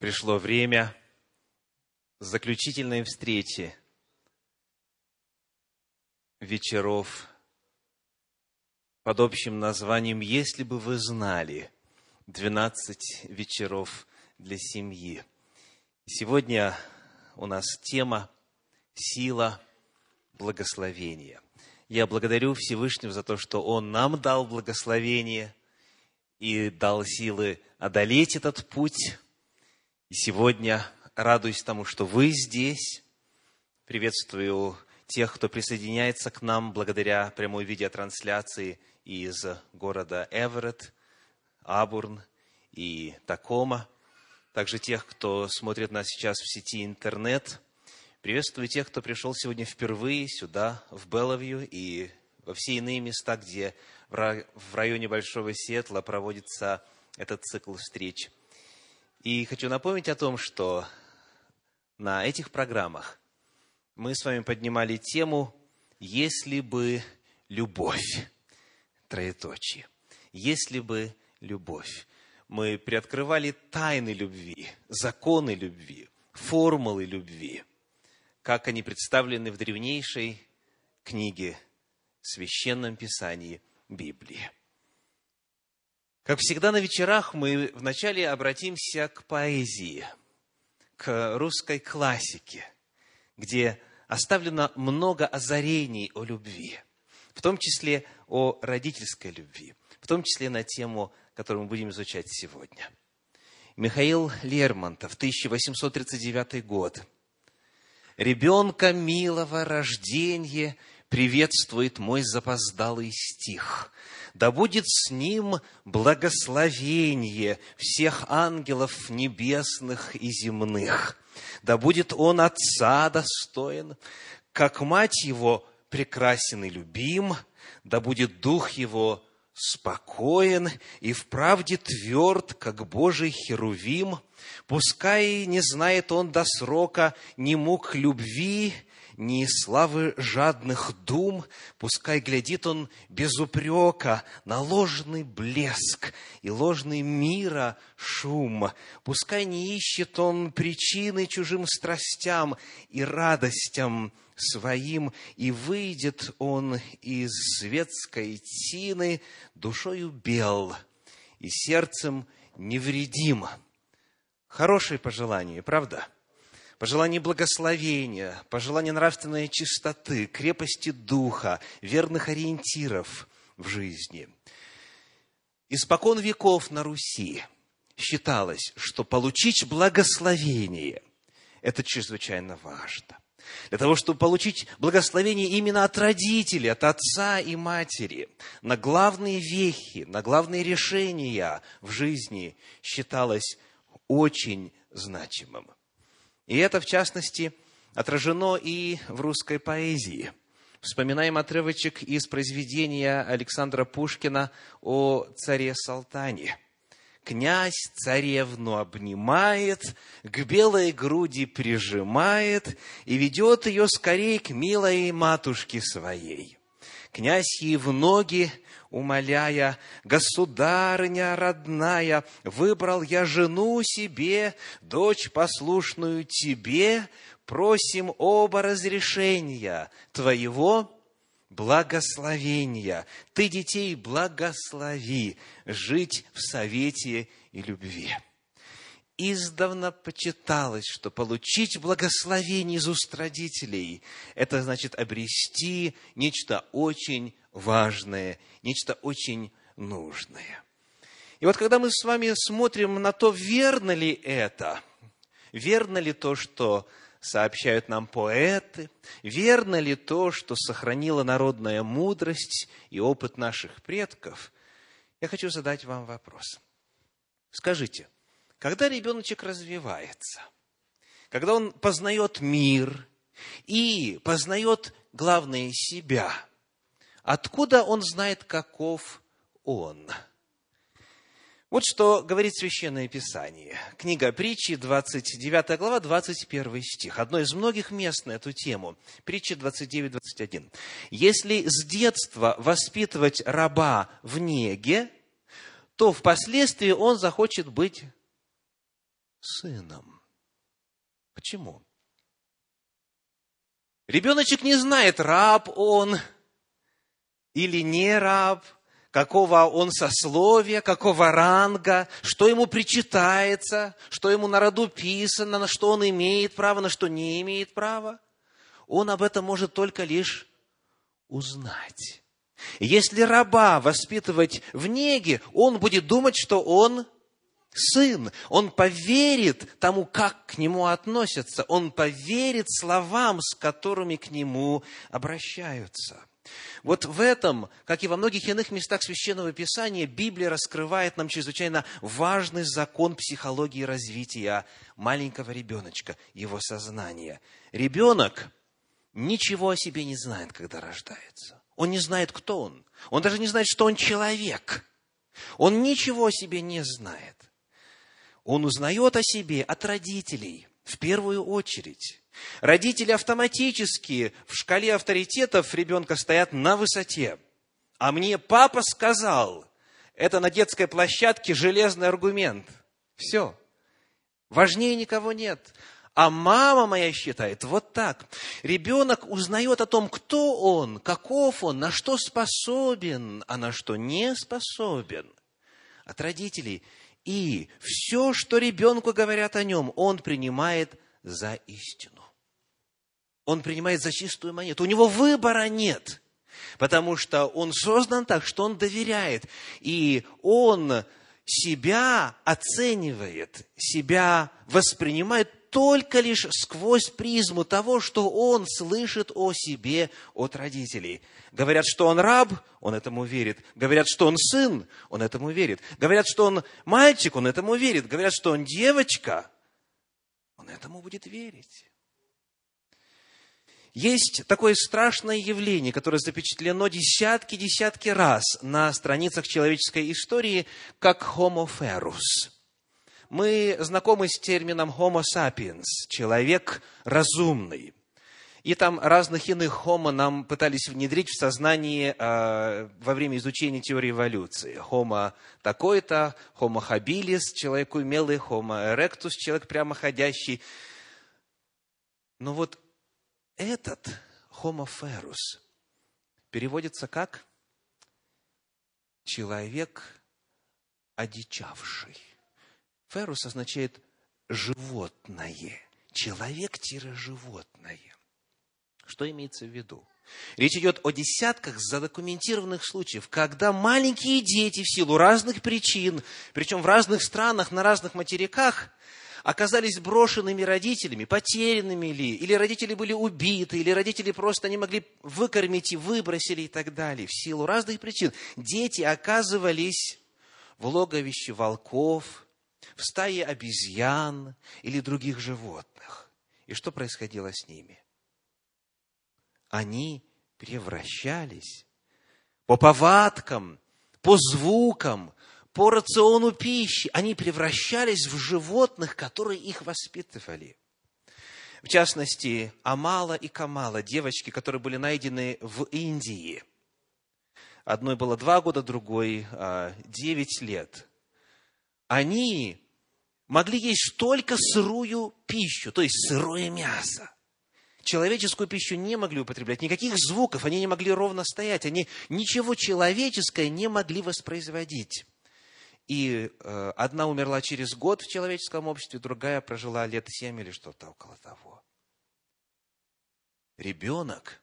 пришло время заключительной встречи вечеров под общим названием «Если бы вы знали» 12 вечеров для семьи. Сегодня у нас тема «Сила благословения». Я благодарю Всевышнего за то, что Он нам дал благословение и дал силы одолеть этот путь – и сегодня радуюсь тому, что вы здесь. Приветствую тех, кто присоединяется к нам благодаря прямой видеотрансляции из города Эверетт, Абурн и Такома. Также тех, кто смотрит нас сейчас в сети интернет. Приветствую тех, кто пришел сегодня впервые сюда, в Беловью и во все иные места, где в районе Большого Сетла проводится этот цикл встреч – и хочу напомнить о том, что на этих программах мы с вами поднимали тему «Если бы любовь». Троеточие. «Если бы любовь». Мы приоткрывали тайны любви, законы любви, формулы любви, как они представлены в древнейшей книге, Священном Писании Библии. Как всегда на вечерах мы вначале обратимся к поэзии, к русской классике, где оставлено много озарений о любви, в том числе о родительской любви, в том числе на тему, которую мы будем изучать сегодня. Михаил Лермонтов, 1839 год. «Ребенка милого рождения приветствует мой запоздалый стих да будет с ним благословение всех ангелов небесных и земных. Да будет он отца достоин, как мать его прекрасен и любим, да будет дух его спокоен и в правде тверд, как Божий Херувим. Пускай не знает он до срока ни мук любви, ни славы жадных дум, пускай глядит он без упрека на ложный блеск и ложный мира шум, пускай не ищет он причины чужим страстям и радостям своим, и выйдет он из светской тины душою бел и сердцем невредим. Хорошее пожелание, правда? – пожелание благословения, пожелание нравственной чистоты, крепости духа, верных ориентиров в жизни. Испокон веков на Руси считалось, что получить благословение – это чрезвычайно важно. Для того, чтобы получить благословение именно от родителей, от отца и матери, на главные вехи, на главные решения в жизни считалось очень значимым. И это, в частности, отражено и в русской поэзии. Вспоминаем отрывочек из произведения Александра Пушкина о царе Салтане. Князь царевну обнимает, к белой груди прижимает и ведет ее скорей к милой матушке своей. Князь ей в ноги умоляя, «Государыня родная, выбрал я жену себе, дочь послушную тебе, просим оба разрешения твоего благословения. Ты детей благослови жить в совете и любви» издавна почиталось, что получить благословение из уст родителей – это значит обрести нечто очень важное, нечто очень нужное. И вот когда мы с вами смотрим на то, верно ли это, верно ли то, что сообщают нам поэты, верно ли то, что сохранила народная мудрость и опыт наших предков, я хочу задать вам вопрос. Скажите, когда ребеночек развивается, когда он познает мир и познает, главное, себя – Откуда он знает, каков он? Вот что говорит Священное Писание. Книга притчи, 29 глава, 21 стих. Одно из многих мест на эту тему. Притча 29-21. «Если с детства воспитывать раба в неге, то впоследствии он захочет быть сыном. Почему? Ребеночек не знает, раб он или не раб, какого он сословия, какого ранга, что ему причитается, что ему на роду писано, на что он имеет право, на что не имеет права. Он об этом может только лишь узнать. Если раба воспитывать в неге, он будет думать, что он сын. Он поверит тому, как к нему относятся. Он поверит словам, с которыми к нему обращаются. Вот в этом, как и во многих иных местах Священного Писания, Библия раскрывает нам чрезвычайно важный закон психологии развития маленького ребеночка, его сознания. Ребенок ничего о себе не знает, когда рождается. Он не знает, кто он. Он даже не знает, что он человек. Он ничего о себе не знает. Он узнает о себе от родителей в первую очередь. Родители автоматически в шкале авторитетов ребенка стоят на высоте. А мне папа сказал, это на детской площадке железный аргумент. Все. Важнее никого нет. А мама моя считает вот так. Ребенок узнает о том, кто он, каков он, на что способен, а на что не способен. От родителей. И все, что ребенку говорят о нем, он принимает за истину. Он принимает за чистую монету. У него выбора нет. Потому что он создан так, что он доверяет. И он себя оценивает, себя воспринимает только лишь сквозь призму того, что он слышит о себе от родителей. Говорят, что он раб, он этому верит. Говорят, что он сын, он этому верит. Говорят, что он мальчик, он этому верит. Говорят, что он девочка, он этому будет верить. Есть такое страшное явление, которое запечатлено десятки-десятки раз на страницах человеческой истории, как homo ferus мы знакомы с термином Homo sapiens, человек разумный. И там разных иных homo нам пытались внедрить в сознание э, во время изучения теории эволюции. Homo такой-то, homo habilis, человек умелый, homo erectus, человек прямоходящий. Но вот этот ferus переводится как человек одичавший. Ферус означает животное. Человек-животное. Что имеется в виду? Речь идет о десятках задокументированных случаев, когда маленькие дети в силу разных причин, причем в разных странах, на разных материках, оказались брошенными родителями, потерянными ли, или родители были убиты, или родители просто не могли выкормить и выбросили и так далее. В силу разных причин дети оказывались в логовище волков, в стае обезьян или других животных. И что происходило с ними? Они превращались по повадкам, по звукам, по рациону пищи. Они превращались в животных, которые их воспитывали. В частности, Амала и Камала, девочки, которые были найдены в Индии. Одной было два года, другой а, девять лет. Они могли есть только сырую пищу, то есть сырое мясо. Человеческую пищу не могли употреблять, никаких звуков, они не могли ровно стоять, они ничего человеческое не могли воспроизводить. И э, одна умерла через год в человеческом обществе, другая прожила лет семь или что-то около того. Ребенок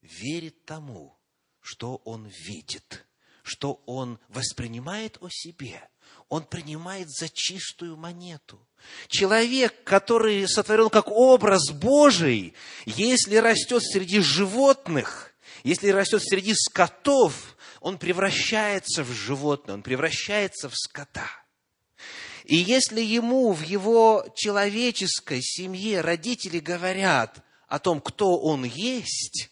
верит тому, что он видит, что он воспринимает о себе – он принимает за чистую монету. Человек, который сотворен как образ Божий, если растет среди животных, если растет среди скотов, он превращается в животное, он превращается в скота. И если ему в его человеческой семье родители говорят о том, кто он есть,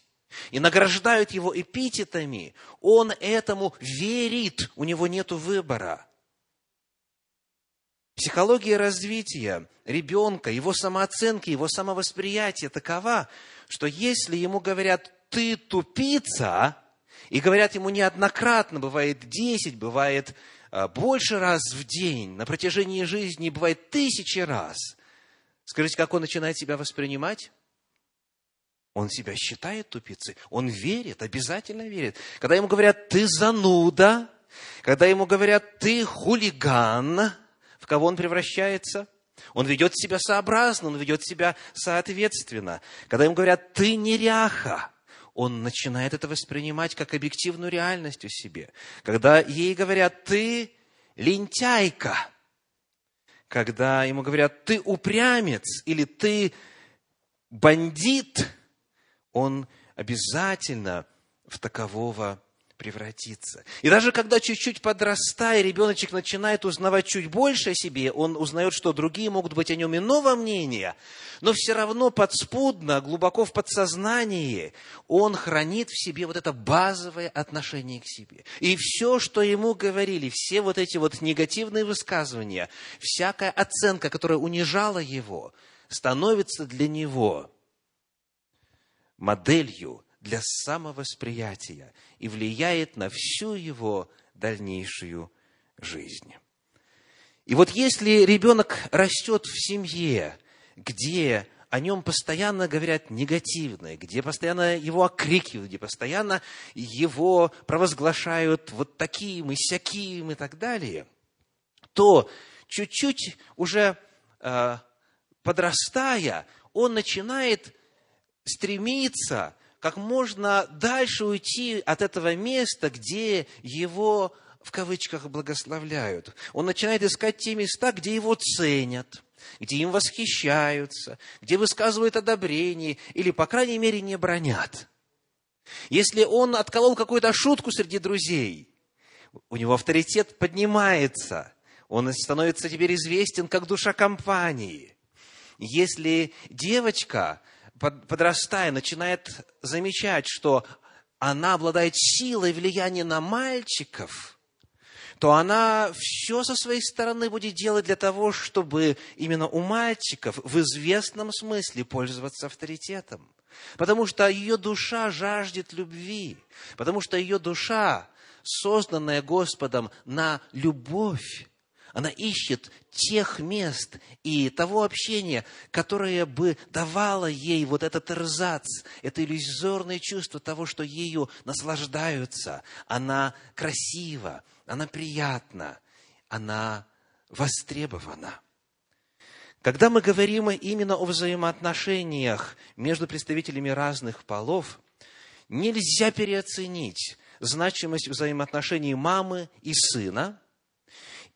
и награждают его эпитетами, он этому верит, у него нет выбора. Психология развития ребенка, его самооценки, его самовосприятие такова, что если ему говорят «ты тупица», и говорят ему неоднократно, бывает 10, бывает а, больше раз в день, на протяжении жизни, бывает тысячи раз, скажите, как он начинает себя воспринимать? Он себя считает тупицей, он верит, обязательно верит. Когда ему говорят, ты зануда, когда ему говорят, ты хулиган, в кого он превращается? Он ведет себя сообразно, он ведет себя соответственно. Когда ему говорят, ты неряха, он начинает это воспринимать как объективную реальность у себе. Когда ей говорят, ты лентяйка, когда ему говорят, ты упрямец или ты бандит, он обязательно в такового превратиться. И даже когда чуть-чуть подрастая, ребеночек начинает узнавать чуть больше о себе, он узнает, что другие могут быть о нем иного мнения, но все равно подспудно, глубоко в подсознании, он хранит в себе вот это базовое отношение к себе. И все, что ему говорили, все вот эти вот негативные высказывания, всякая оценка, которая унижала его, становится для него моделью для самовосприятия и влияет на всю его дальнейшую жизнь. И вот если ребенок растет в семье, где о нем постоянно говорят негативное, где постоянно его окрикивают, где постоянно его провозглашают вот таким и сяким и так далее, то чуть-чуть уже э, подрастая, он начинает стремиться как можно дальше уйти от этого места, где его в кавычках благословляют. Он начинает искать те места, где его ценят, где им восхищаются, где высказывают одобрение или, по крайней мере, не бронят. Если он отколол какую-то шутку среди друзей, у него авторитет поднимается, он становится теперь известен как душа компании. Если девочка подрастая, начинает замечать, что она обладает силой влияния на мальчиков, то она все со своей стороны будет делать для того, чтобы именно у мальчиков в известном смысле пользоваться авторитетом. Потому что ее душа жаждет любви, потому что ее душа, созданная Господом на любовь, она ищет тех мест и того общения, которое бы давало ей вот этот рзац, это иллюзорное чувство того, что ею наслаждаются. Она красива, она приятна, она востребована. Когда мы говорим именно о взаимоотношениях между представителями разных полов, нельзя переоценить значимость взаимоотношений мамы и сына –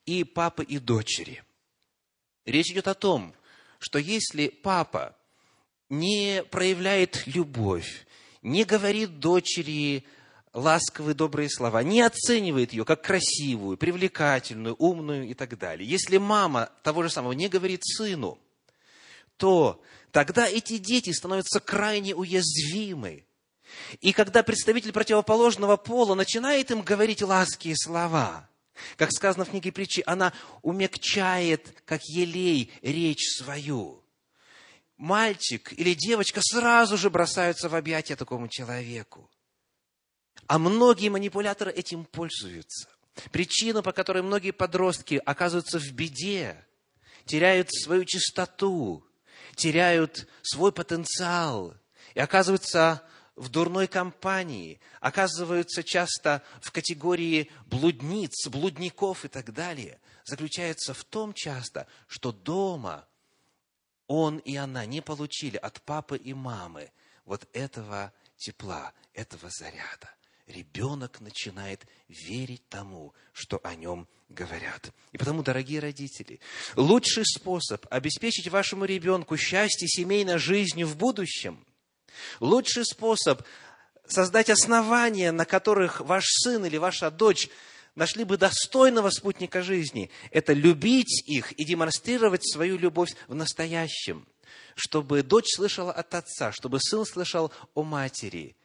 и папы и дочери. Речь идет о том, что если папа не проявляет любовь, не говорит дочери ласковые, добрые слова, не оценивает ее как красивую, привлекательную, умную и так далее. Если мама того же самого не говорит сыну, то тогда эти дети становятся крайне уязвимы. И когда представитель противоположного пола начинает им говорить лаские слова – как сказано в книге притчи, она умягчает, как елей, речь свою. Мальчик или девочка сразу же бросаются в объятия такому человеку. А многие манипуляторы этим пользуются. Причина, по которой многие подростки оказываются в беде, теряют свою чистоту, теряют свой потенциал и оказываются в дурной компании, оказываются часто в категории блудниц, блудников и так далее, заключается в том часто, что дома он и она не получили от папы и мамы вот этого тепла, этого заряда. Ребенок начинает верить тому, что о нем говорят. И потому, дорогие родители, лучший способ обеспечить вашему ребенку счастье семейной жизни в будущем – Лучший способ создать основания, на которых ваш сын или ваша дочь нашли бы достойного спутника жизни, это любить их и демонстрировать свою любовь в настоящем, чтобы дочь слышала от отца, чтобы сын слышал о матери.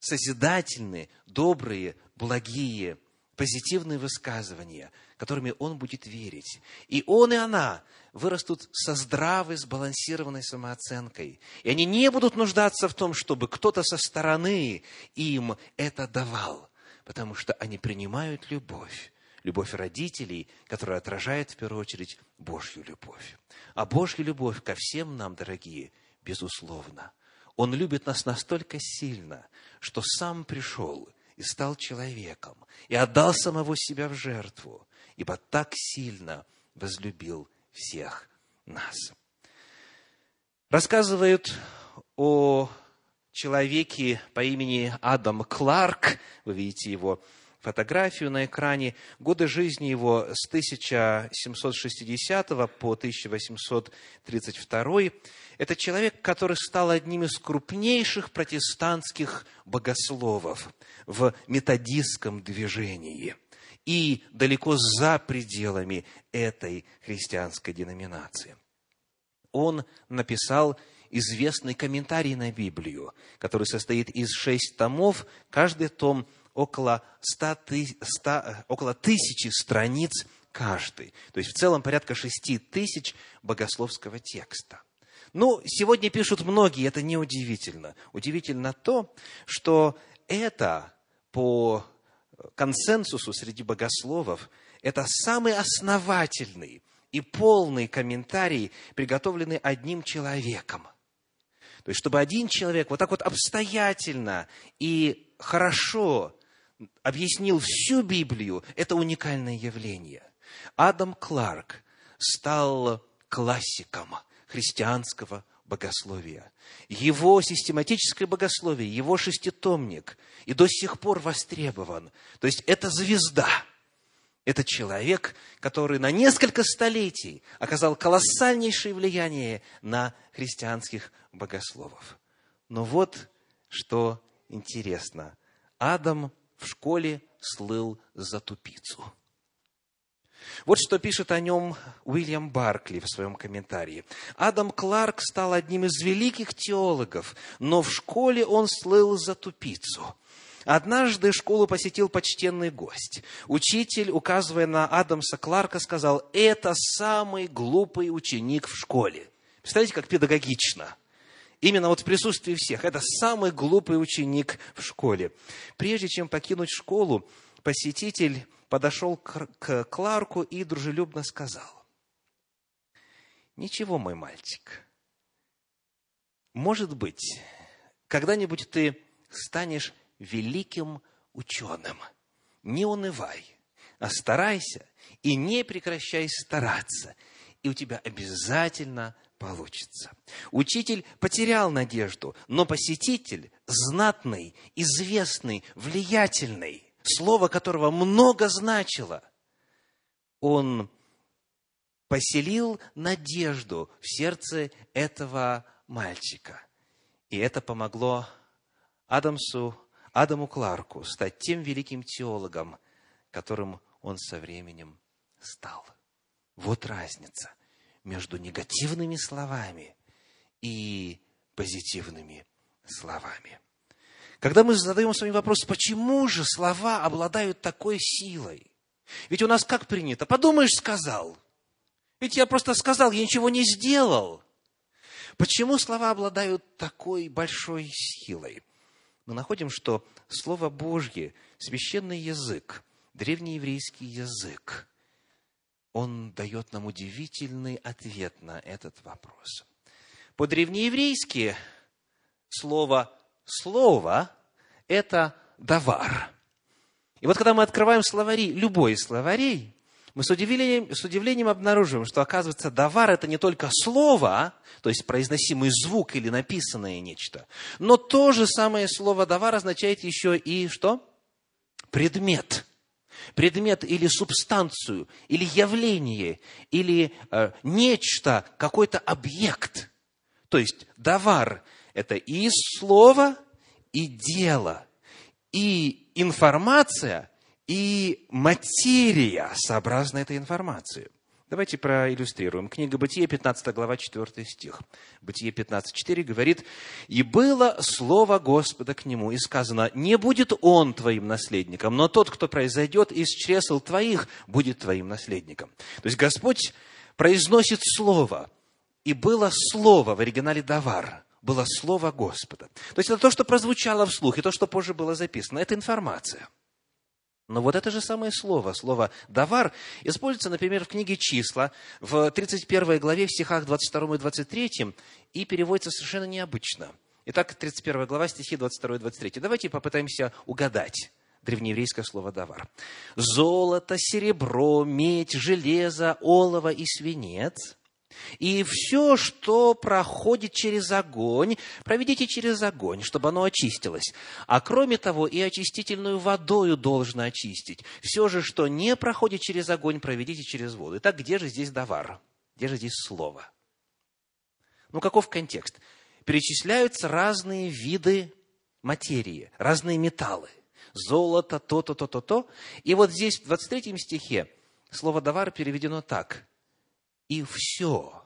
Созидательные, добрые, благие, позитивные высказывания, которыми он будет верить. И он и она вырастут со здравой, сбалансированной самооценкой. И они не будут нуждаться в том, чтобы кто-то со стороны им это давал, потому что они принимают любовь. любовь родителей, которая отражает в первую очередь Божью любовь. А Божья любовь ко всем нам, дорогие, безусловно. Он любит нас настолько сильно, что сам пришел и стал человеком, и отдал самого себя в жертву, ибо так сильно возлюбил всех нас. Рассказывают о человеке по имени Адам Кларк, вы видите его фотографию на экране, годы жизни его с 1760 по 1832. Это человек, который стал одним из крупнейших протестантских богословов в методистском движении и далеко за пределами этой христианской деноминации. Он написал известный комментарий на Библию, который состоит из шесть томов, каждый том около, 100, 100, около тысячи страниц каждый. То есть в целом порядка шести тысяч богословского текста. Ну, сегодня пишут многие, это не удивительно. Удивительно то, что это по консенсусу среди богословов, это самый основательный и полный комментарий, приготовленный одним человеком – то есть, чтобы один человек вот так вот обстоятельно и хорошо объяснил всю Библию, это уникальное явление. Адам Кларк стал классиком христианского богословия. Его систематическое богословие, его шеститомник и до сих пор востребован. То есть это звезда – это человек, который на несколько столетий оказал колоссальнейшее влияние на христианских богословов. Но вот что интересно. Адам в школе слыл за тупицу. Вот что пишет о нем Уильям Баркли в своем комментарии. Адам Кларк стал одним из великих теологов, но в школе он слыл за тупицу – Однажды школу посетил почтенный гость. Учитель, указывая на Адамса Кларка, сказал, это самый глупый ученик в школе. Представляете, как педагогично. Именно вот в присутствии всех. Это самый глупый ученик в школе. Прежде чем покинуть школу, посетитель подошел к Кларку и дружелюбно сказал, «Ничего, мой мальчик, может быть, когда-нибудь ты станешь великим ученым. Не унывай, а старайся и не прекращай стараться, и у тебя обязательно получится. Учитель потерял надежду, но посетитель, знатный, известный, влиятельный, слово которого много значило, он поселил надежду в сердце этого мальчика. И это помогло Адамсу Адаму Кларку стать тем великим теологом, которым он со временем стал. Вот разница между негативными словами и позитивными словами. Когда мы задаем с вами вопрос, почему же слова обладают такой силой? Ведь у нас как принято? Подумаешь, сказал. Ведь я просто сказал, я ничего не сделал. Почему слова обладают такой большой силой? мы находим, что Слово Божье, священный язык, древнееврейский язык, он дает нам удивительный ответ на этот вопрос. По-древнееврейски слово «слово» – это «давар». И вот когда мы открываем словари, любой из словарей, мы с удивлением, с удивлением обнаруживаем, что, оказывается, давар – это не только слово, то есть произносимый звук или написанное нечто, но то же самое слово давар означает еще и что? Предмет. Предмет или субстанцию, или явление, или э, нечто, какой-то объект. То есть давар – это и слово, и дело, и информация – и материя сообразна этой информации. Давайте проиллюстрируем. Книга Бытие, 15 глава, 4 стих. Бытие 15.4 говорит, «И было слово Господа к нему, и сказано, не будет он твоим наследником, но тот, кто произойдет из чресл твоих, будет твоим наследником». То есть Господь произносит слово, и было слово в оригинале «давар», было слово Господа. То есть это то, что прозвучало вслух, и то, что позже было записано. Это информация – Но вот это же самое слово, слово «давар», используется, например, в книге «Числа» в 31 главе, в стихах 22 и 23, и переводится совершенно необычно. Итак, 31 глава, стихи 22 и 23. Давайте попытаемся угадать древнееврейское слово «давар». «Золото, серебро, медь, железо, олово и свинец – и все, что проходит через огонь, проведите через огонь, чтобы оно очистилось. А кроме того, и очистительную водою должно очистить. Все же, что не проходит через огонь, проведите через воду. Итак, где же здесь давар? Где же здесь слово? Ну, каков контекст? Перечисляются разные виды материи, разные металлы. Золото, то-то, то-то, то. И вот здесь, в 23 стихе, слово «давар» переведено так и все,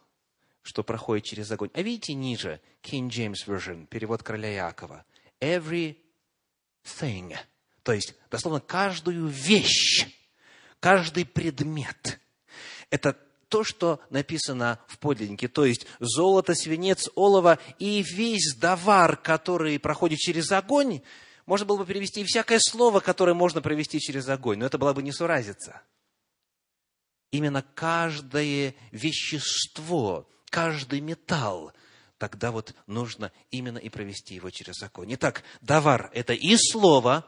что проходит через огонь. А видите ниже, King James Version, перевод короля Иакова. Every thing. То есть, дословно, каждую вещь, каждый предмет. Это то, что написано в подлиннике, то есть золото, свинец, олово и весь давар, который проходит через огонь, можно было бы перевести и всякое слово, которое можно провести через огонь, но это была бы несуразица именно каждое вещество, каждый металл, тогда вот нужно именно и провести его через закон. Итак, давар – это и слово,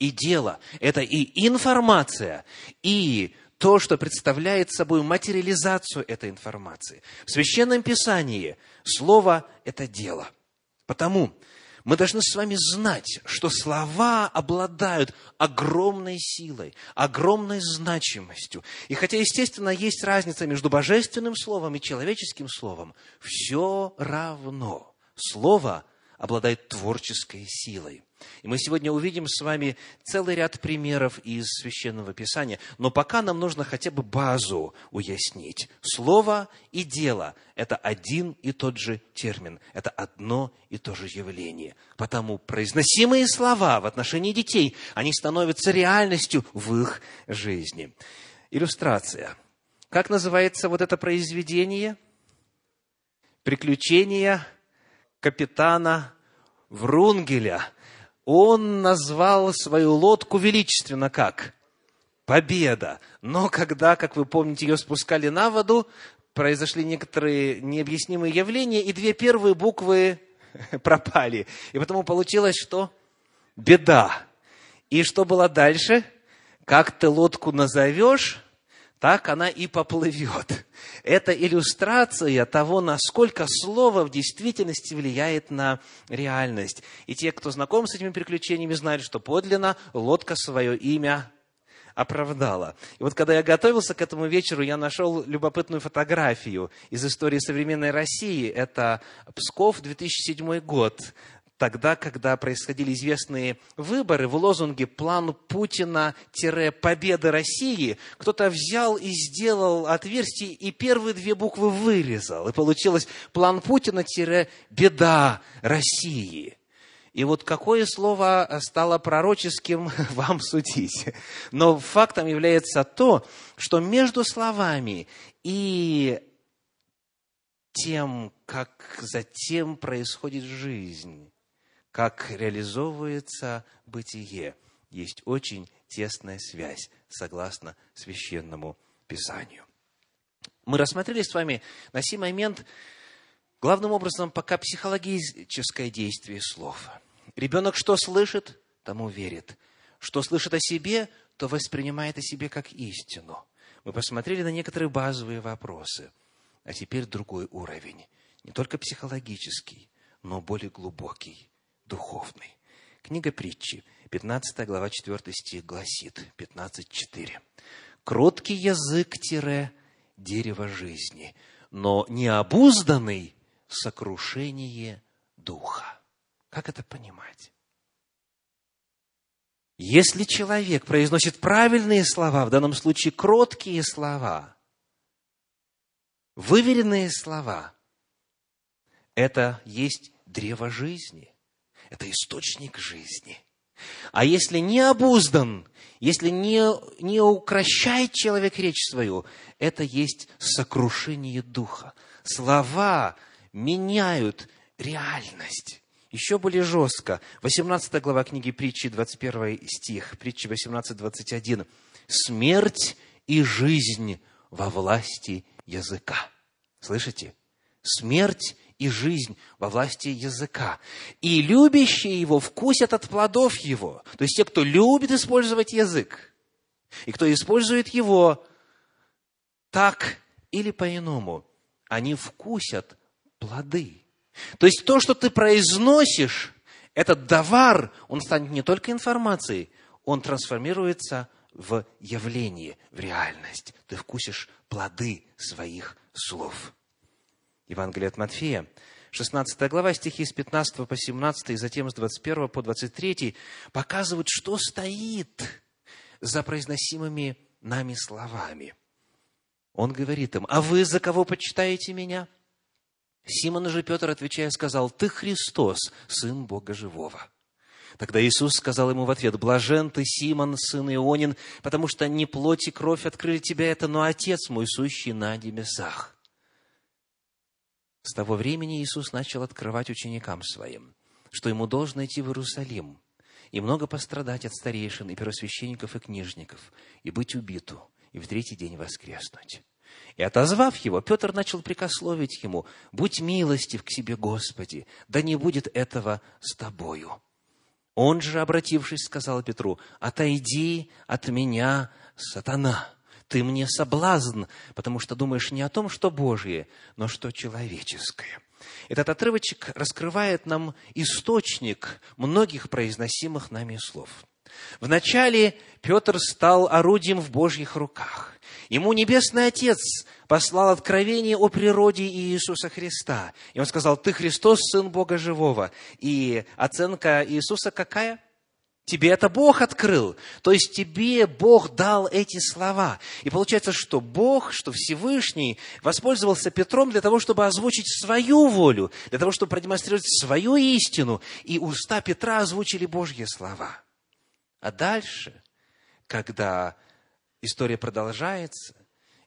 и дело, это и информация, и то, что представляет собой материализацию этой информации. В Священном Писании слово – это дело. Потому мы должны с вами знать, что слова обладают огромной силой, огромной значимостью. И хотя, естественно, есть разница между божественным словом и человеческим словом, все равно слово обладает творческой силой. И мы сегодня увидим с вами целый ряд примеров из Священного Писания. Но пока нам нужно хотя бы базу уяснить. Слово и дело – это один и тот же термин. Это одно и то же явление. Потому произносимые слова в отношении детей, они становятся реальностью в их жизни. Иллюстрация. Как называется вот это произведение? Приключения капитана Врунгеля – он назвал свою лодку величественно как? Победа. Но когда, как вы помните, ее спускали на воду, произошли некоторые необъяснимые явления, и две первые буквы пропали. И потому получилось что? Беда. И что было дальше? Как ты лодку назовешь, так она и поплывет. Это иллюстрация того, насколько слово в действительности влияет на реальность. И те, кто знаком с этими приключениями, знают, что подлинно лодка свое имя оправдала. И вот когда я готовился к этому вечеру, я нашел любопытную фотографию из истории современной России. Это Псков, 2007 год тогда, когда происходили известные выборы, в лозунге «План Путина-победа России» кто-то взял и сделал отверстие и первые две буквы вырезал. И получилось «План Путина-беда России». И вот какое слово стало пророческим, вам судить. Но фактом является то, что между словами и тем, как затем происходит жизнь, как реализовывается бытие, есть очень тесная связь, согласно священному Писанию. Мы рассмотрели с вами на сей момент главным образом пока психологическое действие слов. Ребенок что слышит, тому верит. Что слышит о себе, то воспринимает о себе как истину. Мы посмотрели на некоторые базовые вопросы. А теперь другой уровень. Не только психологический, но более глубокий духовный. Книга притчи, 15 глава, 4 стих гласит, 15.4. «Кроткий язык тире дерево жизни, но необузданный сокрушение духа». Как это понимать? Если человек произносит правильные слова, в данном случае кроткие слова, выверенные слова, это есть древо жизни это источник жизни. А если не обуздан, если не, не укращает человек речь свою, это есть сокрушение духа. Слова меняют реальность. еще более жестко. 18 глава книги притчи, 21 стих, притчи 18, 21. «Смерть и жизнь во власти языка». Слышите? Смерть и жизнь во власти языка. И любящие его вкусят от плодов его. То есть те, кто любит использовать язык, и кто использует его так или по-иному, они вкусят плоды. То есть то, что ты произносишь, этот давар, он станет не только информацией, он трансформируется в явление, в реальность. Ты вкусишь плоды своих слов. Евангелие от Матфея, 16 глава, стихи с 15 по 17, и затем с 21 по 23, показывают, что стоит за произносимыми нами словами. Он говорит им, а вы за кого почитаете меня? Симон же Петр, отвечая, сказал, ты Христос, Сын Бога Живого. Тогда Иисус сказал ему в ответ, «Блажен ты, Симон, сын Ионин, потому что не плоть и кровь открыли тебя это, но Отец мой, сущий на небесах». С того времени Иисус начал открывать ученикам своим, что ему должно идти в Иерусалим и много пострадать от старейшин и первосвященников и книжников, и быть убиту, и в третий день воскреснуть. И отозвав его, Петр начал прикословить ему, «Будь милостив к себе, Господи, да не будет этого с тобою». Он же, обратившись, сказал Петру, «Отойди от меня, сатана, ты мне соблазн, потому что думаешь не о том, что Божье, но что человеческое». Этот отрывочек раскрывает нам источник многих произносимых нами слов. Вначале Петр стал орудием в Божьих руках. Ему Небесный Отец послал откровение о природе Иисуса Христа. И он сказал, ты Христос, Сын Бога Живого. И оценка Иисуса какая? Тебе это Бог открыл. То есть тебе Бог дал эти слова. И получается, что Бог, что Всевышний воспользовался Петром для того, чтобы озвучить свою волю, для того, чтобы продемонстрировать свою истину. И уста Петра озвучили Божьи слова. А дальше, когда история продолжается.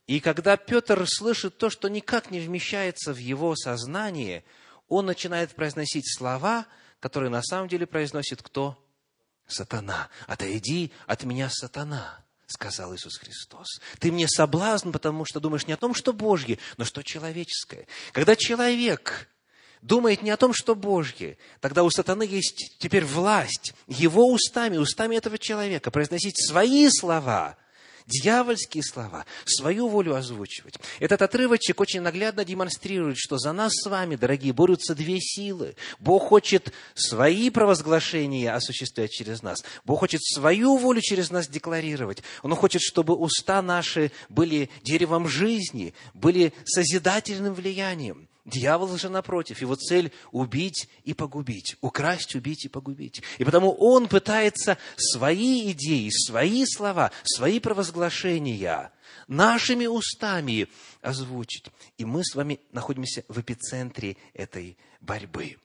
И когда Петр слышит то, что никак не вмещается в его сознание, он начинает произносить слова, которые на самом деле произносит кто? Сатана. «Отойди от меня, сатана», сказал Иисус Христос. «Ты мне соблазн, потому что думаешь не о том, что Божье, но что человеческое». Когда человек думает не о том, что Божье, тогда у сатаны есть теперь власть его устами, устами этого человека произносить свои слова – дьявольские слова, свою волю озвучивать. Этот отрывочек очень наглядно демонстрирует, что за нас с вами, дорогие, борются две силы. Бог хочет свои провозглашения осуществлять через нас. Бог хочет свою волю через нас декларировать. Он хочет, чтобы уста наши были деревом жизни, были созидательным влиянием. Дьявол же, напротив, его цель – убить и погубить, украсть, убить и погубить. И потому он пытается свои идеи, свои слова, свои провозглашения нашими устами озвучить. И мы с вами находимся в эпицентре этой борьбы.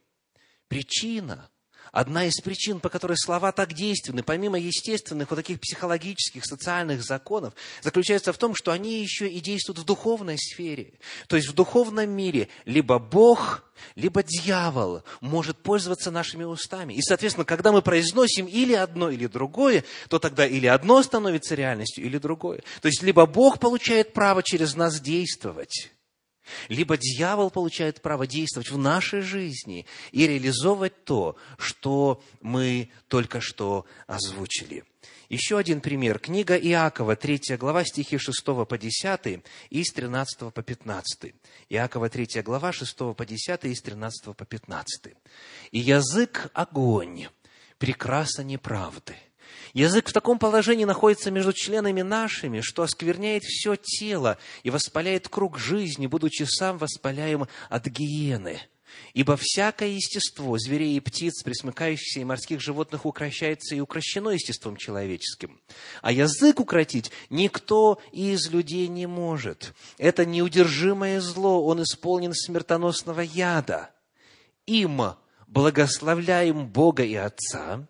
Причина Одна из причин, по которой слова так действенны, помимо естественных, вот таких психологических, социальных законов, заключается в том, что они еще и действуют в духовной сфере. То есть в духовном мире либо Бог, либо дьявол может пользоваться нашими устами. И, соответственно, когда мы произносим или одно, или другое, то тогда или одно становится реальностью, или другое. То есть либо Бог получает право через нас действовать, либо дьявол получает право действовать в нашей жизни и реализовывать то, что мы только что озвучили. Еще один пример. Книга Иакова, 3 глава, стихи 6 по 10 и с 13 по 15. Иакова, 3 глава, 6 по 10 и с 13 по 15. «И язык – огонь, прекраса неправды» Язык в таком положении находится между членами нашими, что оскверняет все тело и воспаляет круг жизни, будучи сам воспаляем от гиены. Ибо всякое естество зверей и птиц, присмыкающихся и морских животных, укращается и укращено естеством человеческим. А язык укротить никто из людей не может. Это неудержимое зло, он исполнен смертоносного яда. Им благословляем Бога и Отца,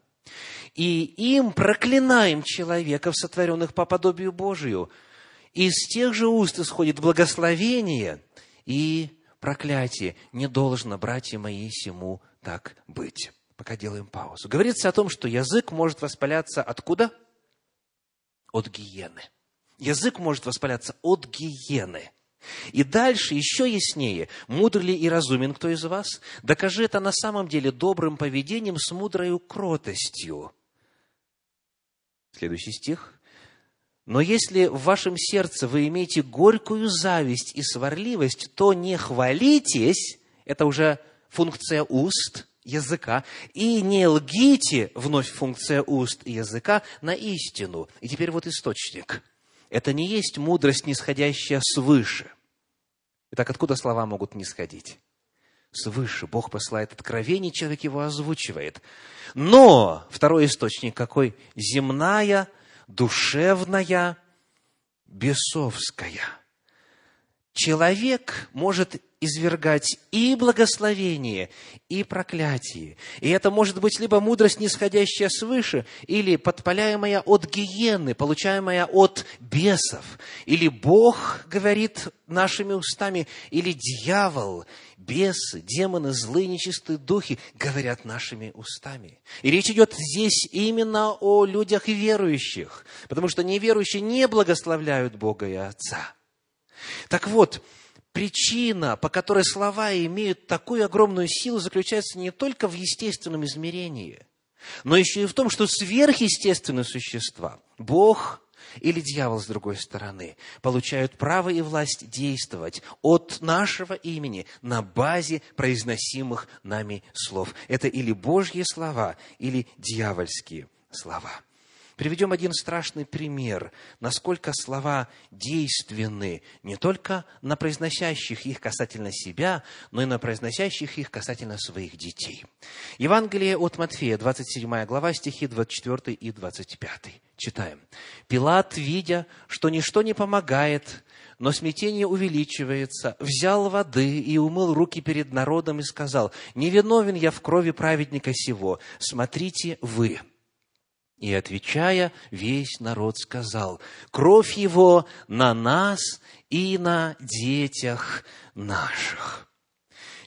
и им проклинаем человеков, сотворенных по подобию Божию. Из тех же уст исходит благословение и проклятие. Не должно, братья мои, сему так быть. Пока делаем паузу. Говорится о том, что язык может воспаляться откуда? От гиены. Язык может воспаляться от гиены. И дальше еще яснее, мудр ли и разумен кто из вас? Докажи это на самом деле добрым поведением с мудрой кротостью. Следующий стих. Но если в вашем сердце вы имеете горькую зависть и сварливость, то не хвалитесь, это уже функция уст, языка, и не лгите, вновь функция уст и языка, на истину. И теперь вот источник. Это не есть мудрость, нисходящая свыше. Итак, откуда слова могут нисходить? Свыше. Бог посылает откровение, человек его озвучивает. Но второй источник какой? Земная, душевная, бесовская. Человек может извергать и благословение, и проклятие. И это может быть либо мудрость, нисходящая свыше, или подпаляемая от гиены, получаемая от бесов. Или Бог говорит нашими устами, или дьявол, бесы, демоны, злые, нечистые духи говорят нашими устами. И речь идет здесь именно о людях верующих, потому что неверующие не благословляют Бога и Отца. Так вот, причина, по которой слова имеют такую огромную силу, заключается не только в естественном измерении, но еще и в том, что сверхъестественные существа, Бог или дьявол с другой стороны, получают право и власть действовать от нашего имени на базе произносимых нами слов. Это или Божьи слова, или дьявольские слова. Приведем один страшный пример, насколько слова действенны не только на произносящих их касательно себя, но и на произносящих их касательно своих детей. Евангелие от Матфея, 27 глава, стихи 24 и 25. Читаем. «Пилат, видя, что ничто не помогает, но смятение увеличивается, взял воды и умыл руки перед народом и сказал, «Не я в крови праведника сего, смотрите вы». И отвечая, весь народ сказал, кровь его на нас и на детях наших.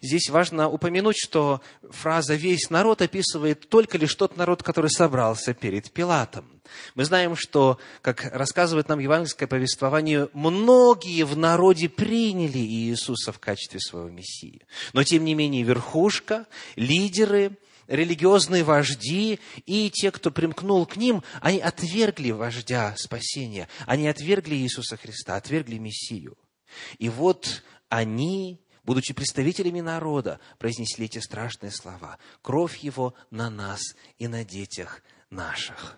Здесь важно упомянуть, что фраза «весь народ» описывает только лишь тот народ, который собрался перед Пилатом. Мы знаем, что, как рассказывает нам евангельское повествование, многие в народе приняли Иисуса в качестве своего Мессии. Но, тем не менее, верхушка, лидеры, религиозные вожди и те, кто примкнул к ним, они отвергли вождя спасения, они отвергли Иисуса Христа, отвергли Мессию. И вот они, будучи представителями народа, произнесли эти страшные слова. «Кровь его на нас и на детях наших».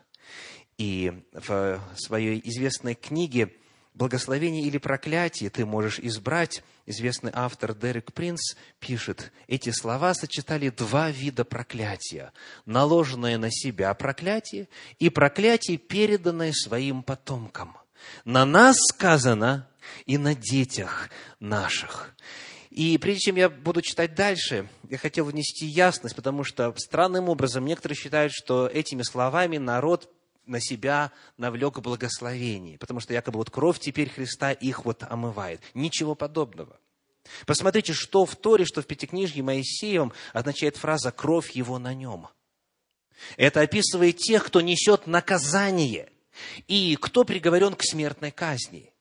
И в своей известной книге благословение или проклятие ты можешь избрать. Известный автор Дерек Принц пишет, эти слова сочетали два вида проклятия. Наложенное на себя проклятие и проклятие, переданное своим потомкам. На нас сказано и на детях наших. И прежде чем я буду читать дальше, я хотел внести ясность, потому что странным образом некоторые считают, что этими словами народ на себя навлек благословение, потому что якобы вот кровь теперь Христа их вот омывает. Ничего подобного. Посмотрите, что в Торе, что в Пятикнижье Моисеевом означает фраза «кровь его на нем». Это описывает тех, кто несет наказание и кто приговорен к смертной казни.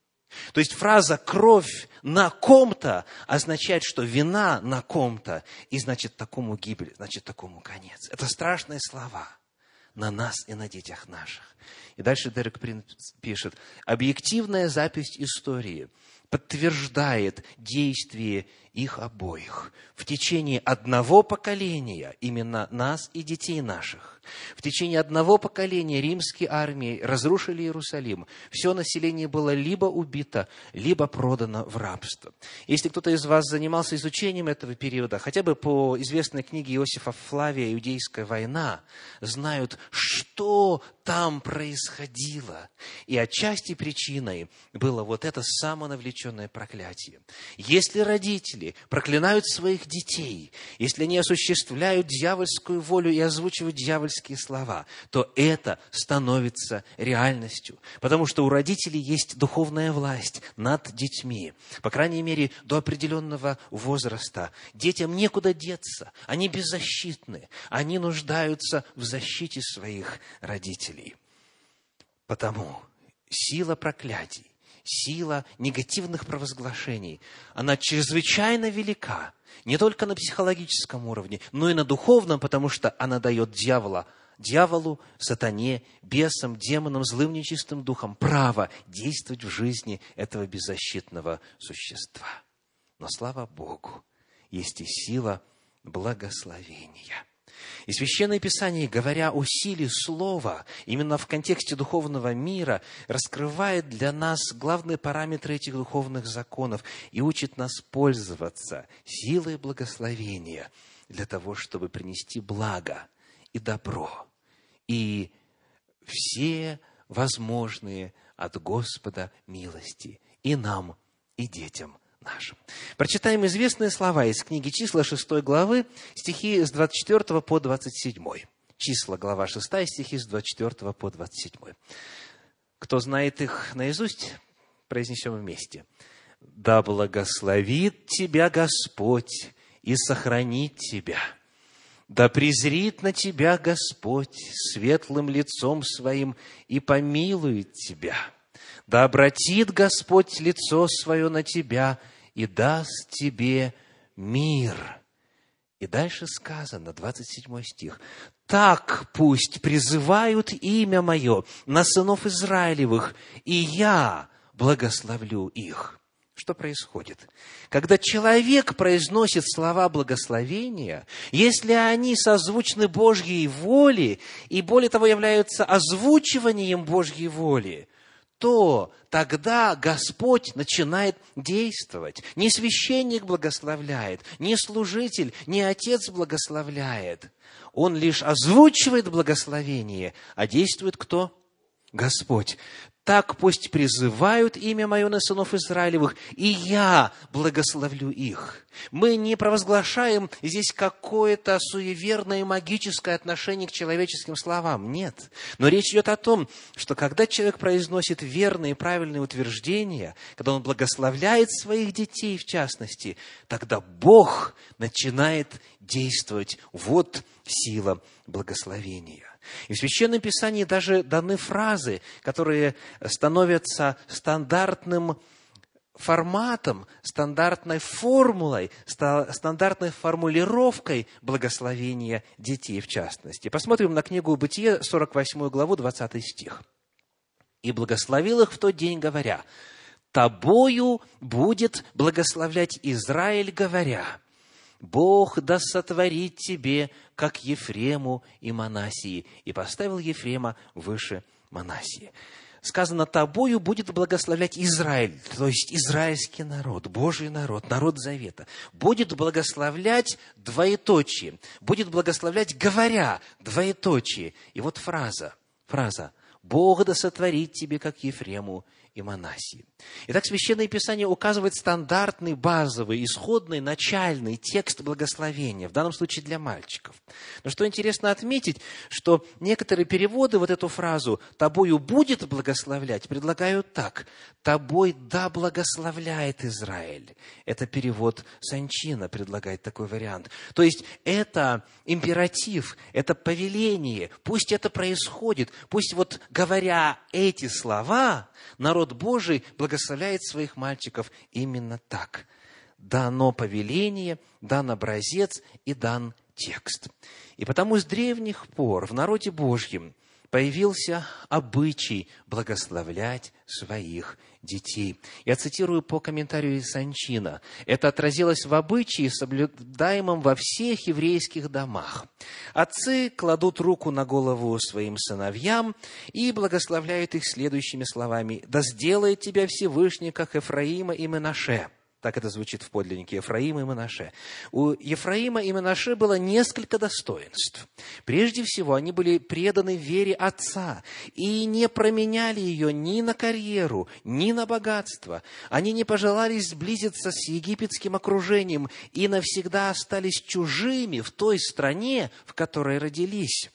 То есть фраза «кровь на ком-то» означает, что вина на ком-то, и значит такому гибель, значит такому конец. Это страшные слова – на нас и на детях наших. И дальше Дерек пишет, объективная запись истории подтверждает действие их обоих в течение одного поколения, именно нас и детей наших. В течение одного поколения римские армии разрушили Иерусалим. Все население было либо убито, либо продано в рабство. Если кто-то из вас занимался изучением этого периода, хотя бы по известной книге Иосифа Флавия «Иудейская война», знают, что там происходило. И отчасти причиной было вот это самонавлеченное проклятие. Если родители родители проклинают своих детей, если они осуществляют дьявольскую волю и озвучивают дьявольские слова, то это становится реальностью. Потому что у родителей есть духовная власть над детьми. По крайней мере, до определенного возраста. Детям некуда деться. Они беззащитны. Они нуждаются в защите своих родителей. Потому сила проклятий сила негативных провозглашений, она чрезвычайно велика, не только на психологическом уровне, но и на духовном, потому что она дает дьявола, дьяволу, сатане, бесам, демонам, злым нечистым духам право действовать в жизни этого беззащитного существа. Но слава Богу, есть и сила благословения – и Священное Писание, говоря о силе Слова, именно в контексте духовного мира, раскрывает для нас главные параметры этих духовных законов и учит нас пользоваться силой благословения для того, чтобы принести благо и добро, и все возможные от Господа милости и нам, и детям нашим. Прочитаем известные слова из книги «Числа» 6 главы, стихи с 24 по 27. Числа, глава 6, стихи с 24 по 27. Кто знает их наизусть, произнесем вместе. «Да благословит тебя Господь и сохранит тебя. Да презрит на тебя Господь светлым лицом своим и помилует тебя. Да обратит Господь лицо свое на тебя и даст тебе мир. И дальше сказано, 27 стих. Так пусть призывают имя мое на сынов Израилевых, и я благословлю их. Что происходит? Когда человек произносит слова благословения, если они созвучны Божьей воле, и более того являются озвучиванием Божьей воли, то тогда Господь начинает действовать. Не священник благословляет, не служитель, не отец благословляет. Он лишь озвучивает благословение, а действует кто? Господь так пусть призывают имя Мое на сынов Израилевых, и я благословлю их. Мы не провозглашаем здесь какое-то суеверное магическое отношение к человеческим словам. Нет. Но речь идет о том, что когда человек произносит верные и правильные утверждения, когда он благословляет своих детей в частности, тогда Бог начинает действовать. Вот сила благословения. И в Священном Писании даже даны фразы, которые становятся стандартным форматом, стандартной формулой, стандартной формулировкой благословения детей в частности. Посмотрим на книгу Бытие, 48 главу, 20 стих. «И благословил их в тот день, говоря, «Тобою будет благословлять Израиль, говоря, Бог да сотворит тебе, как Ефрему и Манасии. И поставил Ефрема выше Манасии. Сказано, тобою будет благословлять Израиль, то есть израильский народ, Божий народ, народ Завета. Будет благословлять двоеточие, будет благословлять говоря двоеточие. И вот фраза, фраза, Бог да сотворит тебе, как Ефрему и Манасии. Итак, Священное Писание указывает стандартный, базовый, исходный, начальный текст благословения, в данном случае для мальчиков. Но что интересно отметить, что некоторые переводы вот эту фразу «тобою будет благословлять» предлагают так «тобой да благословляет Израиль». Это перевод Санчина предлагает такой вариант. То есть это императив, это повеление, пусть это происходит, пусть вот говоря эти слова, народ Божий благословляет благословляет своих мальчиков именно так. Дано повеление, дан образец и дан текст. И потому с древних пор в народе Божьем появился обычай благословлять своих детей. Я цитирую по комментарию Санчина. Это отразилось в обычае, соблюдаемом во всех еврейских домах. Отцы кладут руку на голову своим сыновьям и благословляют их следующими словами. «Да сделает тебя Всевышний, как Ефраима и Менаше». Так это звучит в подлиннике Ефраима и Манаше. У Ефраима и Манаше было несколько достоинств. Прежде всего, они были преданы вере отца и не променяли ее ни на карьеру, ни на богатство. Они не пожелали сблизиться с египетским окружением и навсегда остались чужими в той стране, в которой родились.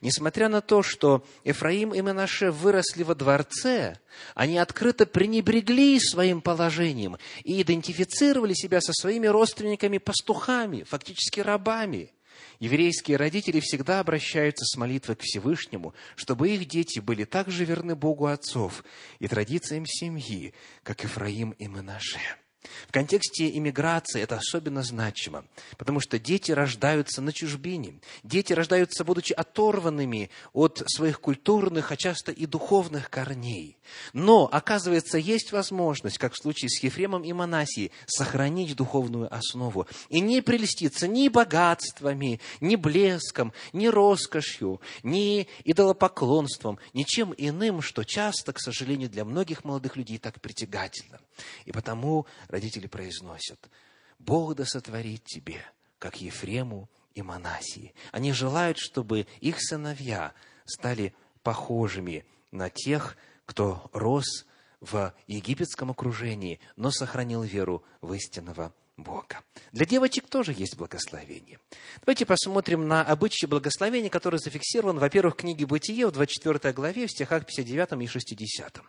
Несмотря на то, что Ефраим и Менаше выросли во дворце, они открыто пренебрегли своим положением и идентифицировали себя со своими родственниками-пастухами, фактически рабами. Еврейские родители всегда обращаются с молитвой к Всевышнему, чтобы их дети были так же верны Богу отцов и традициям семьи, как Ефраим и Менаше. В контексте иммиграции это особенно значимо, потому что дети рождаются на чужбине. Дети рождаются, будучи оторванными от своих культурных, а часто и духовных корней. Но, оказывается, есть возможность, как в случае с Ефремом и Манасией, сохранить духовную основу и не прелеститься ни богатствами, ни блеском, ни роскошью, ни идолопоклонством, ничем иным, что часто, к сожалению, для многих молодых людей так притягательно. И потому родители произносят, Бог да сотворит тебе, как Ефрему и Манасии. Они желают, чтобы их сыновья стали похожими на тех, кто рос в египетском окружении, но сохранил веру в истинного Бога. Для девочек тоже есть благословение. Давайте посмотрим на обычай благословения, который зафиксирован, во-первых, в книге «Бытие» в 24 главе, в стихах 59 и 60.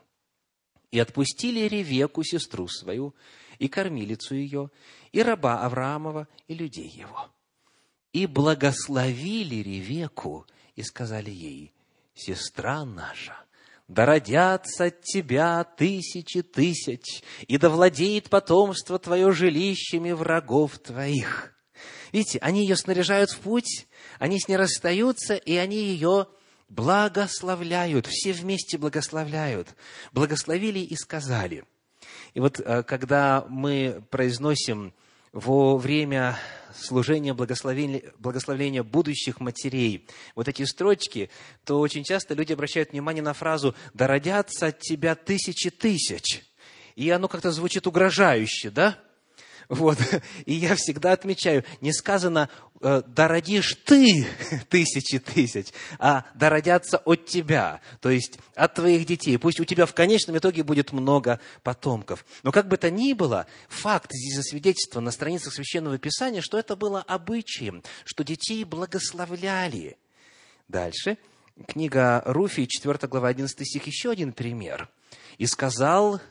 «И отпустили Ревеку, сестру свою, и кормилицу ее, и раба Авраамова, и людей его. И благословили Ревеку, и сказали ей, сестра наша, да родятся от тебя тысячи тысяч, и да владеет потомство твое жилищами врагов твоих. Видите, они ее снаряжают в путь, они с ней расстаются, и они ее благословляют, все вместе благословляют. Благословили и сказали – и вот э, когда мы произносим во время служения благословения, благословения будущих матерей вот эти строчки, то очень часто люди обращают внимание на фразу «да родятся от тебя тысячи тысяч». И оно как-то звучит угрожающе, да? Вот. И я всегда отмечаю, не сказано э, «да родишь ты тысячи тысяч», а «да родятся от тебя», то есть от твоих детей. Пусть у тебя в конечном итоге будет много потомков. Но как бы то ни было, факт здесь засвидетельствован на страницах Священного Писания, что это было обычаем, что детей благословляли. Дальше. Книга Руфи, 4 глава, 11 стих, еще один пример. «И сказал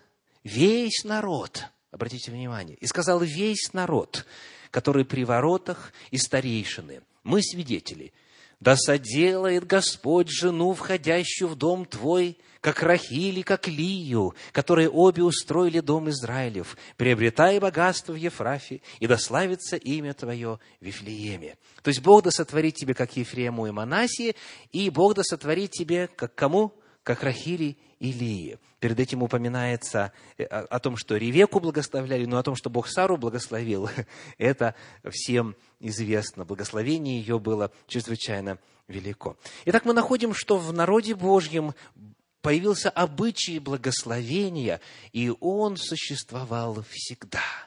весь народ». Обратите внимание. «И сказал весь народ, который при воротах и старейшины, мы свидетели, да соделает Господь жену, входящую в дом твой, как Рахили, как Лию, которые обе устроили дом Израилев, приобретай богатство в Ефрафе, и да славится имя твое в Вифлееме. То есть Бог да сотворит тебе, как Ефрему и Манасии, и Бог да сотворит тебе, как кому? Как Рахили Илии. Перед этим упоминается э, о том, что Ревеку благословляли, но о том, что Бог Сару благословил, это всем известно. Благословение ее было чрезвычайно велико. Итак, мы находим, что в народе Божьем появился обычай благословения, и он существовал всегда –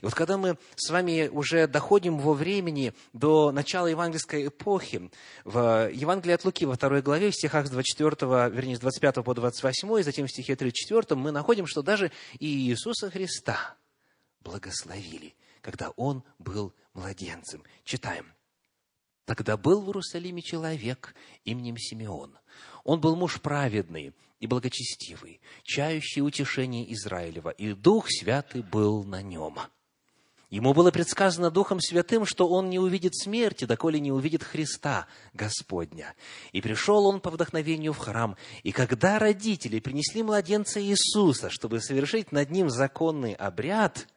и вот когда мы с вами уже доходим во времени до начала евангельской эпохи, в Евангелии от Луки во второй главе, в стихах с 24, вернее, с 25 по 28, и затем в стихе 34, мы находим, что даже и Иисуса Христа благословили, когда Он был младенцем. Читаем. Тогда был в Иерусалиме человек именем Симеон. Он был муж праведный и благочестивый, чающий утешение Израилева, и Дух Святый был на нем. Ему было предсказано Духом Святым, что он не увидит смерти, доколе не увидит Христа Господня. И пришел он по вдохновению в храм. И когда родители принесли младенца Иисуса, чтобы совершить над ним законный обряд,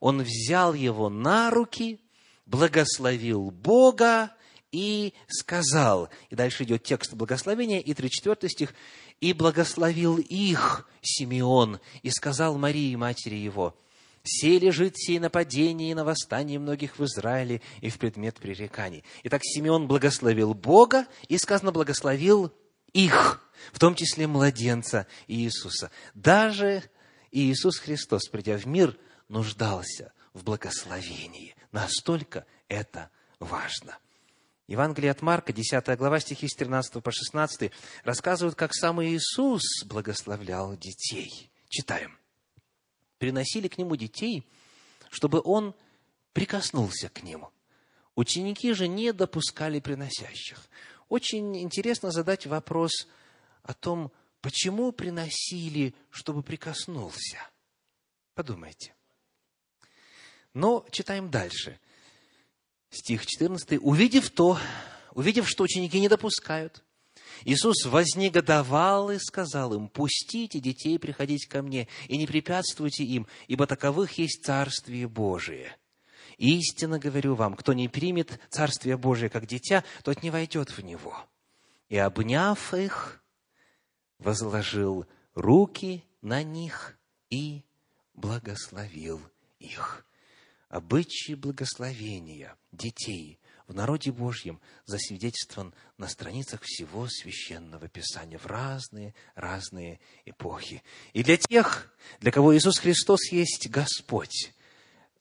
он взял его на руки, благословил Бога и сказал, и дальше идет текст благословения, и 34 стих, «И благословил их Симеон, и сказал Марии, матери его, Сей лежит сей нападение и на восстание многих в Израиле и в предмет пререканий. Итак, Симеон благословил Бога и, сказано, благословил их, в том числе младенца Иисуса. Даже Иисус Христос, придя в мир, нуждался в благословении. Настолько это важно. Евангелие от Марка, 10 глава, стихи с 13 по 16, рассказывают, как сам Иисус благословлял детей. Читаем. «Приносили к Нему детей, чтобы Он прикоснулся к Ним. Ученики же не допускали приносящих». Очень интересно задать вопрос о том, почему приносили, чтобы прикоснулся. Подумайте. Но читаем дальше. Стих 14. «Увидев то, увидев, что ученики не допускают, Иисус вознегодовал и сказал им, «Пустите детей приходить ко мне, и не препятствуйте им, ибо таковых есть Царствие Божие. Истинно говорю вам, кто не примет Царствие Божие как дитя, тот не войдет в него». И, обняв их, возложил руки на них и благословил их обычаи благословения детей в народе Божьем засвидетельствован на страницах всего Священного Писания в разные, разные эпохи. И для тех, для кого Иисус Христос есть Господь,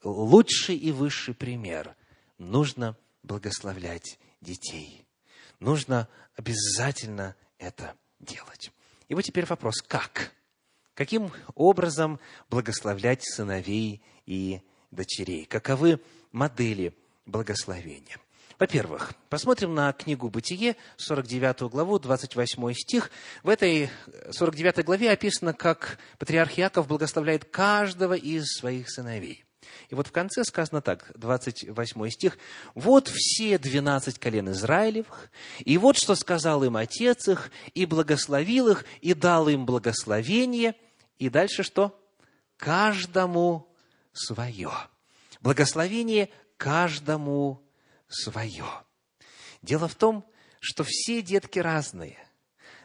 лучший и высший пример, нужно благословлять детей. Нужно обязательно это делать. И вот теперь вопрос, как? Каким образом благословлять сыновей и дочерей. Каковы модели благословения? Во-первых, посмотрим на книгу «Бытие», 49 главу, 28 стих. В этой 49 главе описано, как патриарх Иаков благословляет каждого из своих сыновей. И вот в конце сказано так, 28 стих. «Вот все двенадцать колен Израилевых, и вот что сказал им отец их, и благословил их, и дал им благословение». И дальше что? «Каждому свое. Благословение каждому свое. Дело в том, что все детки разные.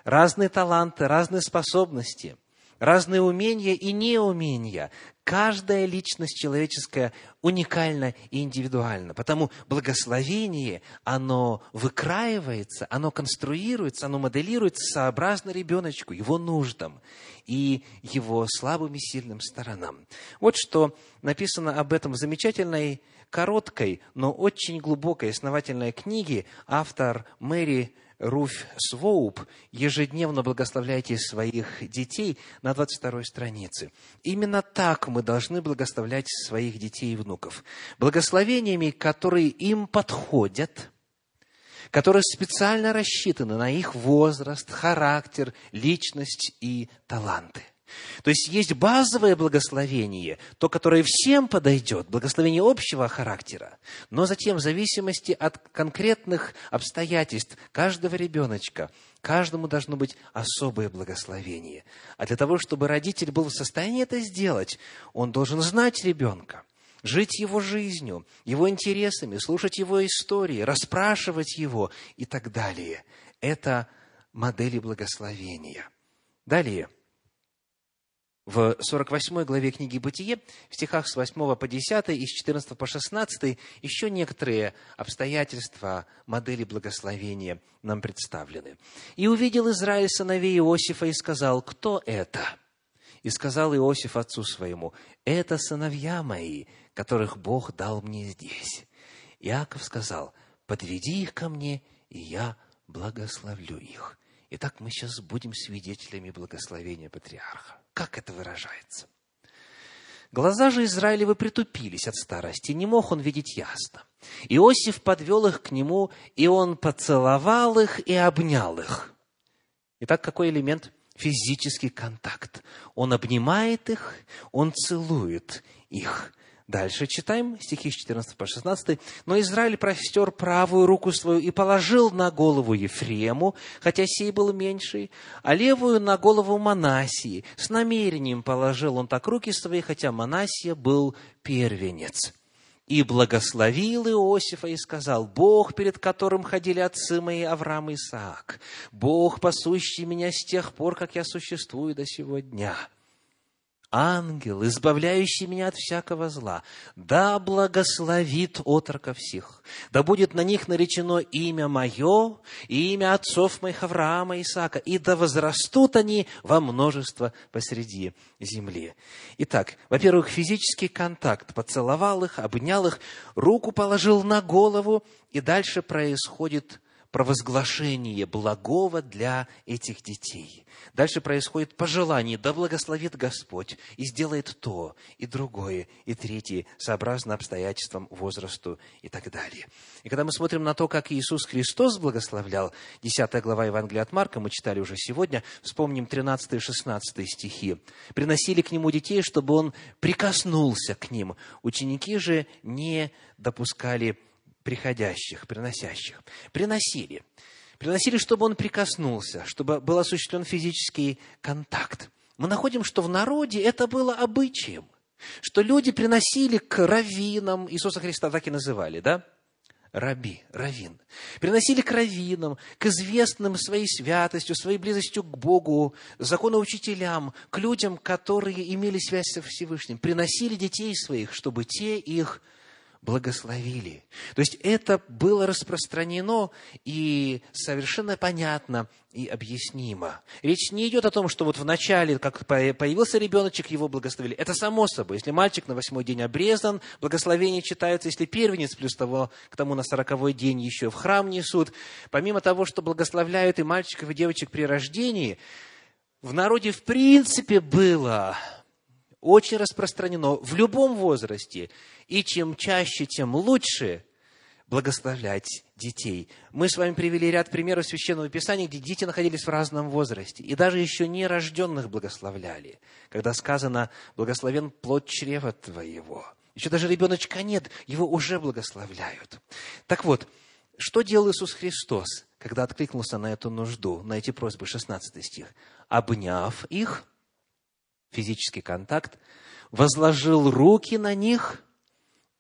Разные таланты, разные способности, разные умения и неумения. Каждая личность человеческая уникальна и индивидуальна. Потому благословение, оно выкраивается, оно конструируется, оно моделируется сообразно ребеночку, его нуждам и его слабым и сильным сторонам. Вот что написано об этом в замечательной, короткой, но очень глубокой, основательной книге автор Мэри Руф Своуп «Ежедневно благословляйте своих детей» на 22 странице. Именно так мы должны благословлять своих детей и внуков. Благословениями, которые им подходят, которые специально рассчитаны на их возраст, характер, личность и таланты. То есть есть базовое благословение, то, которое всем подойдет, благословение общего характера, но затем в зависимости от конкретных обстоятельств каждого ребеночка, каждому должно быть особое благословение. А для того, чтобы родитель был в состоянии это сделать, он должен знать ребенка, жить его жизнью, его интересами, слушать его истории, расспрашивать его и так далее. Это модели благословения. Далее – в 48 главе книги «Бытие», в стихах с 8 по 10 и с 14 по 16 еще некоторые обстоятельства модели благословения нам представлены. «И увидел Израиль сыновей Иосифа и сказал, кто это?» И сказал Иосиф отцу своему, «Это сыновья мои, которых Бог дал мне здесь». Иаков сказал, «Подведи их ко мне, и я благословлю их». Итак, мы сейчас будем свидетелями благословения патриарха. Как это выражается? Глаза же Израилевы притупились от старости, не мог он видеть ясно. Иосиф подвел их к нему, и он поцеловал их и обнял их. Итак, какой элемент? Физический контакт. Он обнимает их, он целует их. Дальше читаем стихи с 14 по 16. «Но Израиль простер правую руку свою и положил на голову Ефрему, хотя сей был меньший, а левую на голову Манасии. С намерением положил он так руки свои, хотя Манасия был первенец. И благословил Иосифа и сказал, Бог, перед которым ходили отцы мои Авраам и Исаак, Бог, пасущий меня с тех пор, как я существую до сего дня» ангел, избавляющий меня от всякого зла, да благословит отрока всех, да будет на них наречено имя мое и имя отцов моих Авраама и Исаака, и да возрастут они во множество посреди земли. Итак, во-первых, физический контакт, поцеловал их, обнял их, руку положил на голову, и дальше происходит провозглашение благого для этих детей. Дальше происходит пожелание, да благословит Господь и сделает то, и другое, и третье, сообразно обстоятельствам, возрасту и так далее. И когда мы смотрим на то, как Иисус Христос благословлял, 10 глава Евангелия от Марка, мы читали уже сегодня, вспомним 13 и 16 стихи. «Приносили к Нему детей, чтобы Он прикоснулся к ним. Ученики же не допускали приходящих, приносящих. Приносили. Приносили, чтобы он прикоснулся, чтобы был осуществлен физический контакт. Мы находим, что в народе это было обычаем, что люди приносили к раввинам, Иисуса Христа так и называли, да? Раби, раввин. Приносили к раввинам, к известным своей святостью, своей близостью к Богу, законоучителям, к людям, которые имели связь со Всевышним. Приносили детей своих, чтобы те их благословили. То есть это было распространено и совершенно понятно и объяснимо. Речь не идет о том, что вот в начале, как появился ребеночек, его благословили. Это само собой. Если мальчик на восьмой день обрезан, благословение читается. Если первенец, плюс того, к тому на сороковой день еще в храм несут. Помимо того, что благословляют и мальчиков, и девочек при рождении, в народе в принципе было очень распространено в любом возрасте и чем чаще, тем лучше благословлять детей. Мы с вами привели ряд примеров Священного Писания, где дети находились в разном возрасте, и даже еще нерожденных благословляли, когда сказано «благословен плод чрева твоего». Еще даже ребеночка нет, его уже благословляют. Так вот, что делал Иисус Христос, когда откликнулся на эту нужду, на эти просьбы, 16 стих? Обняв их, физический контакт, возложил руки на них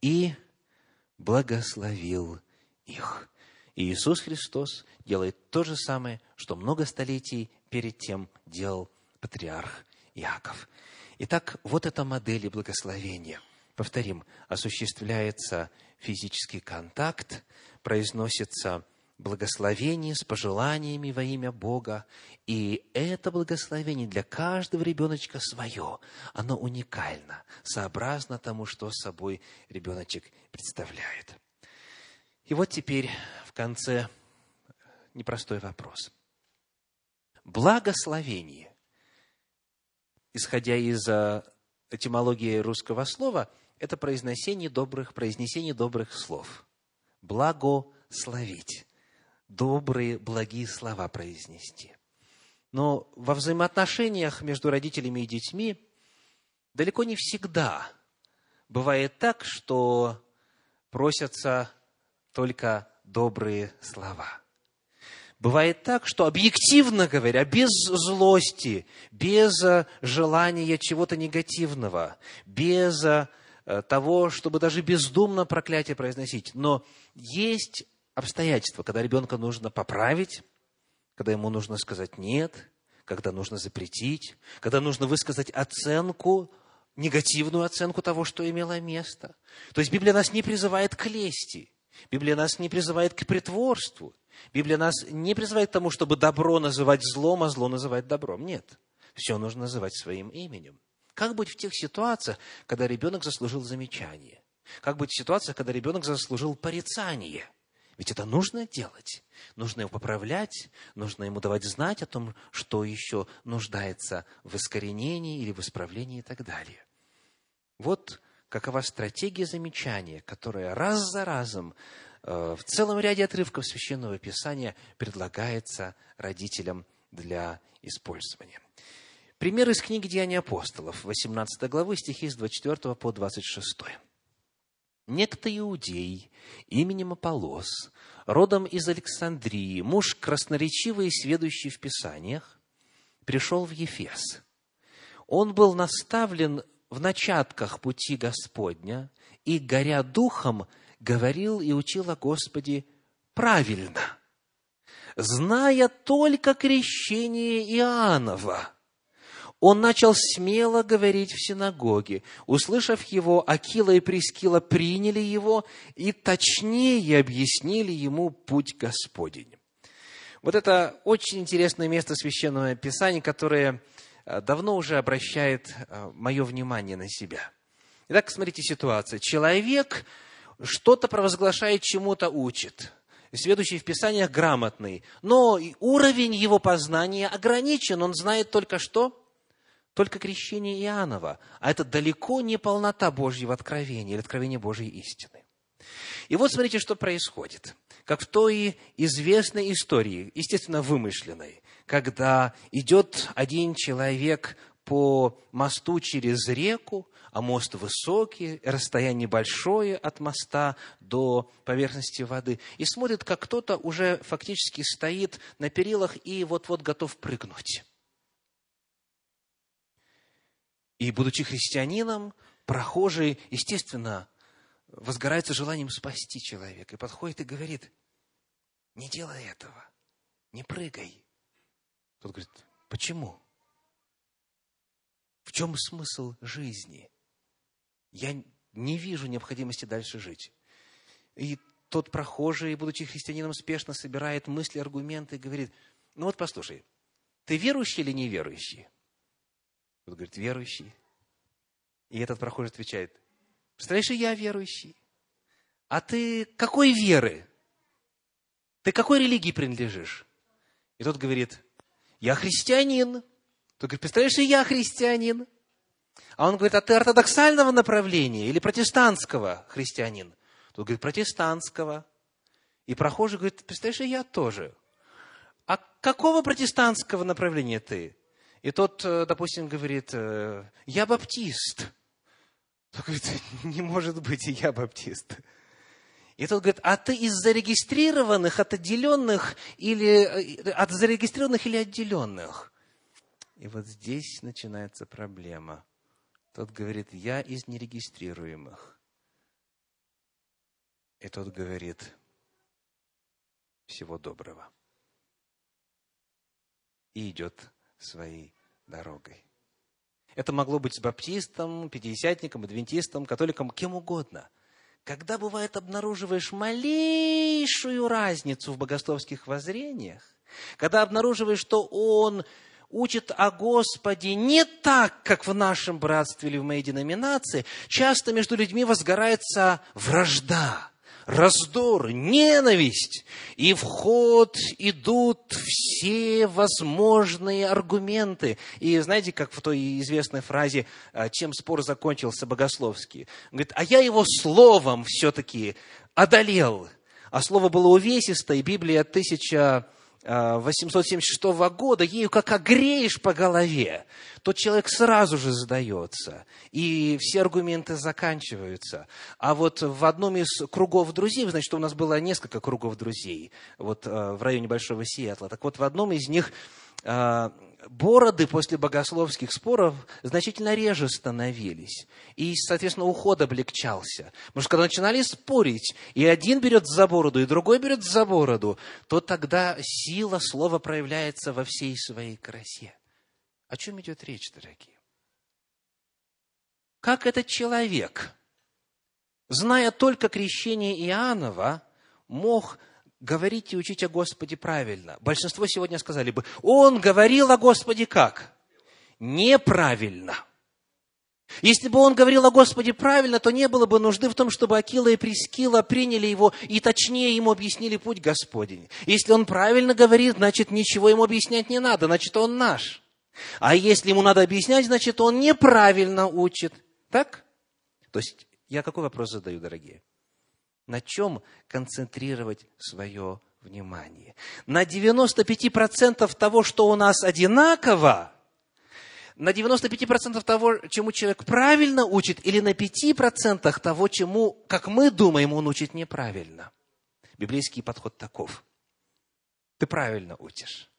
и благословил их. И Иисус Христос делает то же самое, что много столетий перед тем делал патриарх Иаков. Итак, вот эта модель благословения. Повторим, осуществляется физический контакт, произносится благословение с пожеланиями во имя Бога. И это благословение для каждого ребеночка свое. Оно уникально, сообразно тому, что собой ребеночек представляет. И вот теперь в конце непростой вопрос. Благословение, исходя из а, этимологии русского слова, это произнесение добрых, произнесение добрых слов. Благословить добрые, благие слова произнести. Но во взаимоотношениях между родителями и детьми далеко не всегда бывает так, что просятся только добрые слова. Бывает так, что объективно говоря, без злости, без желания чего-то негативного, без э, того, чтобы даже бездумно проклятие произносить, но есть обстоятельства, когда ребенка нужно поправить, когда ему нужно сказать «нет», когда нужно запретить, когда нужно высказать оценку, негативную оценку того, что имело место. То есть Библия нас не призывает к лести, Библия нас не призывает к притворству, Библия нас не призывает к тому, чтобы добро называть злом, а зло называть добром. Нет, все нужно называть своим именем. Как быть в тех ситуациях, когда ребенок заслужил замечание? Как быть в ситуациях, когда ребенок заслужил порицание? Ведь это нужно делать. Нужно его поправлять, нужно ему давать знать о том, что еще нуждается в искоренении или в исправлении и так далее. Вот какова стратегия замечания, которая раз за разом э, в целом ряде отрывков Священного Писания предлагается родителям для использования. Пример из книги «Деяния апостолов», 18 главы, стихи с 24 по 26. Некто иудей именем Аполос, родом из Александрии, муж красноречивый и сведущий в Писаниях, пришел в Ефес. Он был наставлен в начатках пути Господня и, горя духом, говорил и учил о Господе правильно, зная только крещение Иоаннова. Он начал смело говорить в синагоге. Услышав его, Акила и Прискила приняли его и точнее объяснили ему путь Господень. Вот это очень интересное место Священного Писания, которое э, давно уже обращает э, мое внимание на себя. Итак, смотрите ситуацию. Человек что-то провозглашает, чему-то учит. Следующий в Писаниях грамотный. Но уровень его познания ограничен. Он знает только что? Только крещение Иоаннова. А это далеко не полнота Божьего откровения или откровения Божьей истины. И вот смотрите, что происходит как в той известной истории, естественно, вымышленной, когда идет один человек по мосту через реку, а мост высокий, расстояние большое от моста до поверхности воды, и смотрит, как кто-то уже фактически стоит на перилах и вот-вот готов прыгнуть. И, будучи христианином, прохожий, естественно, возгорается желанием спасти человека и подходит и говорит, не делай этого, не прыгай. Тот говорит, почему? В чем смысл жизни? Я не вижу необходимости дальше жить. И тот прохожий, будучи христианином, спешно собирает мысли, аргументы и говорит, ну вот послушай, ты верующий или неверующий? Тот говорит, верующий. И этот прохожий отвечает, представляешь, я верующий. А ты какой веры? Ты какой религии принадлежишь? И тот говорит, я христианин. Тот говорит, представляешь, и я христианин. А он говорит, а ты ортодоксального направления или протестантского христианин? Тот говорит, протестантского. И прохожий говорит, представляешь, и я тоже. А какого протестантского направления ты? И тот, э, допустим, говорит, э, я баптист. Тот говорит, не может быть, я баптист. И тот говорит, а ты из зарегистрированных, от отделенных или э, от зарегистрированных или отделенных? И вот здесь начинается проблема. Тот говорит, я из нерегистрируемых. И тот говорит, всего доброго. И идет своей дорогой. Это могло быть с баптистом, пятидесятником, адвентистом, католиком, кем угодно – когда, бывает, обнаруживаешь малейшую разницу в богословских воззрениях, когда обнаруживаешь, что он учит о Господе не так, как в нашем братстве или в моей деноминации, часто между людьми возгорается вражда, раздор, ненависть, и в ход идут все возможные аргументы. И знаете, как в той известной фразе, а, чем спор закончился богословский? Он говорит, а я его словом все-таки одолел. А слово было увесистое, Библия тысяча 876 года, ею как огреешь по голове, тот человек сразу же сдается, и все аргументы заканчиваются. А вот в одном из кругов друзей, значит, у нас было несколько кругов друзей, вот э, в районе Большого Сиэтла, так вот в одном из них э, бороды после богословских споров значительно реже становились. И, соответственно, уход облегчался. Потому что когда начинали спорить, и один берет за бороду, и другой берет за бороду, то тогда сила слова проявляется во всей своей красе. О чем идет речь, дорогие? Как этот человек, зная только крещение Иоаннова, мог говорить и учить о Господе правильно. Большинство сегодня сказали бы, он говорил о Господе как? Неправильно. Если бы он говорил о Господе правильно, то не было бы нужды в том, чтобы Акила и Прескила приняли его и точнее ему объяснили путь Господень. Если он правильно говорит, значит, ничего ему объяснять не надо, значит, он наш. А если ему надо объяснять, значит, он неправильно учит. Так? То есть, я какой вопрос задаю, дорогие? На чем концентрировать свое внимание? На 95% того, что у нас одинаково, на 95% того, чему человек правильно учит, или на 5% того, чему, как мы думаем, он учит неправильно. Библейский подход таков. Ты правильно учишь.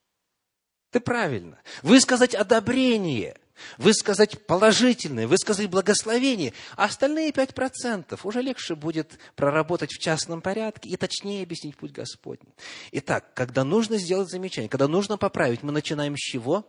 Ты правильно. Высказать одобрение – высказать положительное, высказать благословение. А остальные пять процентов уже легче будет проработать в частном порядке и точнее объяснить путь Господний. Итак, когда нужно сделать замечание, когда нужно поправить, мы начинаем с чего?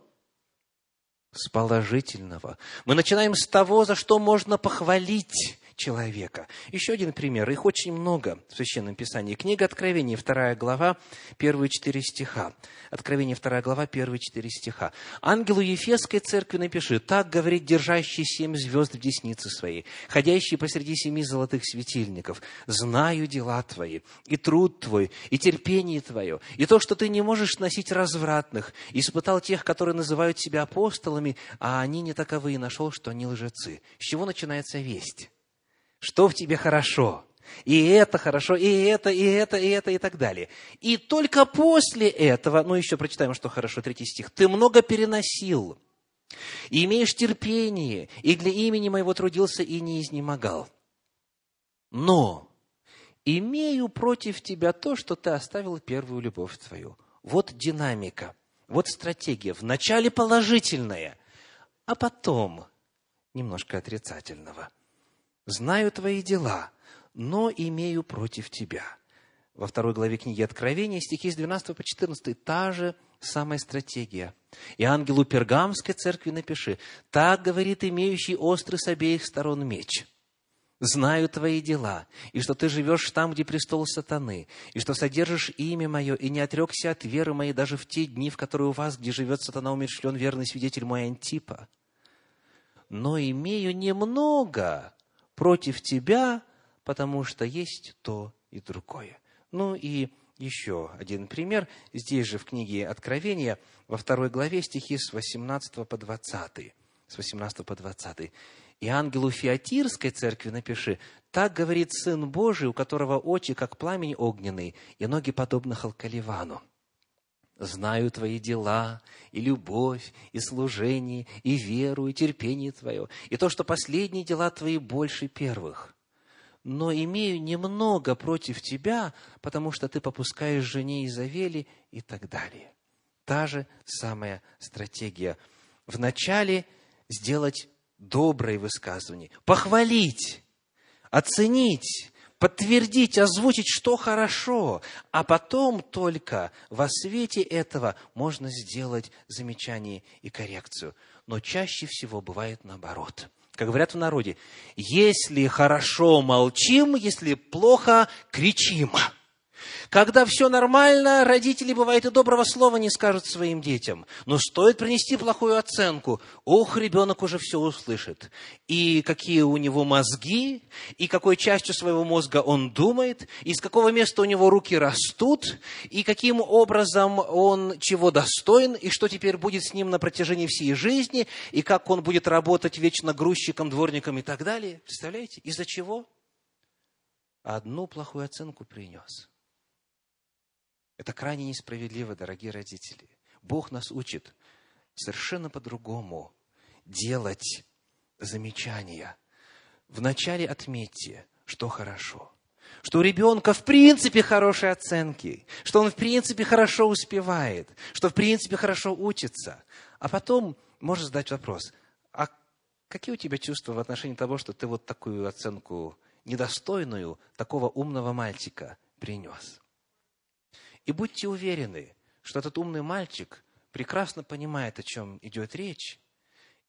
с положительного. Мы начинаем с того, за что можно похвалить человека. Еще один пример, их очень много в Священном Писании. Книга Откровения, вторая глава, первые четыре стиха. Откровение, вторая глава, первые четыре стиха. «Ангелу Ефесской церкви напиши, так говорит держащий семь звезд в деснице своей, ходящий посреди семи золотых светильников. Знаю дела твои, и труд твой, и терпение твое, и то, что ты не можешь носить развратных, испытал тех, которые называют себя апостолами, а они не таковы, и нашел, что они лжецы». С чего начинается весть? Что в тебе хорошо. И это хорошо, и это, и это, и это, и так далее. И только после этого, ну еще прочитаем, что хорошо, третий стих, ты много переносил, и имеешь терпение, и для имени моего трудился и не изнемогал. Но имею против тебя то, что ты оставил первую любовь твою. Вот динамика, вот стратегия. Вначале положительная, а потом немножко отрицательного – знаю твои дела, но имею против тебя. Во второй главе книги Откровения, стихи с 12 по 14, та же самая стратегия. И ангелу Пергамской церкви напиши, так говорит имеющий острый с обеих сторон меч. Знаю твои дела, и что ты живешь там, где престол сатаны, и что содержишь имя мое, и не отрекся от веры моей даже в те дни, в которые у вас, где живет сатана, умершлен верный свидетель мой Антипа. Но имею немного против тебя, потому что есть то и другое. Ну и еще один пример. Здесь же в книге Откровения, во второй главе стихи с 18 по 20. С 18 по 20. «И ангелу Фиатирской церкви напиши, так говорит Сын Божий, у которого очи, как пламень огненный, и ноги подобны халкаливану. Знаю твои дела, и любовь, и служение, и веру, и терпение твое, и то, что последние дела твои больше первых. Но имею немного против тебя, потому что ты попускаешь жене Изавели и так далее. Та же самая стратегия. Вначале сделать доброе высказывание, похвалить, оценить, подтвердить, озвучить, что хорошо, а потом только во свете этого можно сделать замечание и коррекцию. Но чаще всего бывает наоборот. Как говорят в народе, если хорошо молчим, если плохо кричим – когда все нормально, родители, бывает, и доброго слова не скажут своим детям. Но стоит принести плохую оценку, ох, ребенок уже все услышит. И какие у него мозги, и какой частью своего мозга он думает, и с какого места у него руки растут, и каким образом он чего достоин, и что теперь будет с ним на протяжении всей жизни, и как он будет работать вечно грузчиком, дворником и так далее. Представляете? Из-за чего? Одну плохую оценку принес – это крайне несправедливо, дорогие родители. Бог нас учит совершенно по-другому делать замечания. Вначале отметьте, что хорошо. Что у ребенка в принципе хорошие оценки, что он в принципе хорошо успевает, что в принципе хорошо учится. А потом можно задать вопрос, а какие у тебя чувства в отношении того, что ты вот такую оценку недостойную такого умного мальчика принес? И будьте уверены, что этот умный мальчик прекрасно понимает, о чем идет речь,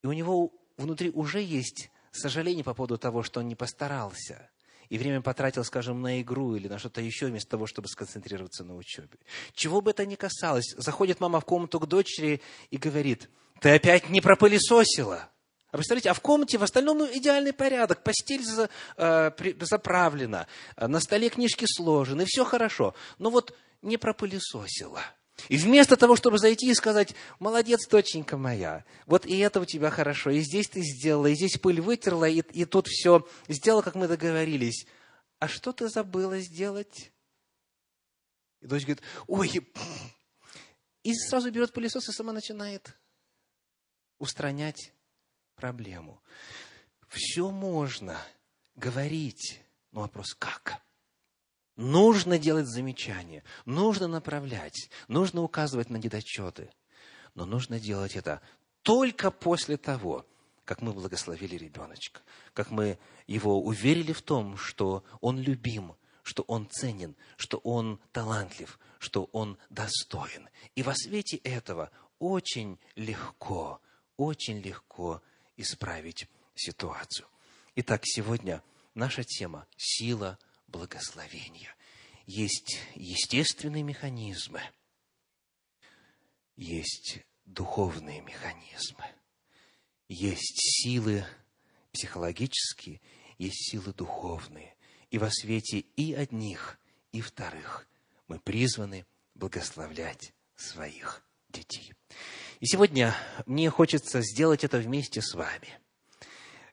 и у него внутри уже есть сожаление по поводу того, что он не постарался, и время потратил, скажем, на игру или на что-то еще, вместо того, чтобы сконцентрироваться на учебе. Чего бы это ни касалось, заходит мама в комнату к дочери и говорит, ты опять не пропылесосила. А представляете, а в комнате в остальном ну, идеальный порядок, постель за, э, заправлена, на столе книжки сложены, все хорошо. Но вот не пропылесосила. И вместо того, чтобы зайти и сказать, молодец, доченька моя, вот и это у тебя хорошо, и здесь ты сделала, и здесь пыль вытерла, и, и тут все сделала, как мы договорились. А что ты забыла сделать? И дочь говорит, ой, и сразу берет пылесос и сама начинает устранять проблему. Все можно говорить, но вопрос как? Нужно делать замечания, нужно направлять, нужно указывать на недочеты. Но нужно делать это только после того, как мы благословили ребеночка, как мы его уверили в том, что он любим, что он ценен, что он талантлив, что он достоин. И во свете этого очень легко, очень легко исправить ситуацию. Итак, сегодня наша тема – сила благословения. Есть естественные механизмы, есть духовные механизмы, есть силы психологические, есть силы духовные. И во свете и одних, и вторых мы призваны благословлять своих детей. И сегодня мне хочется сделать это вместе с вами.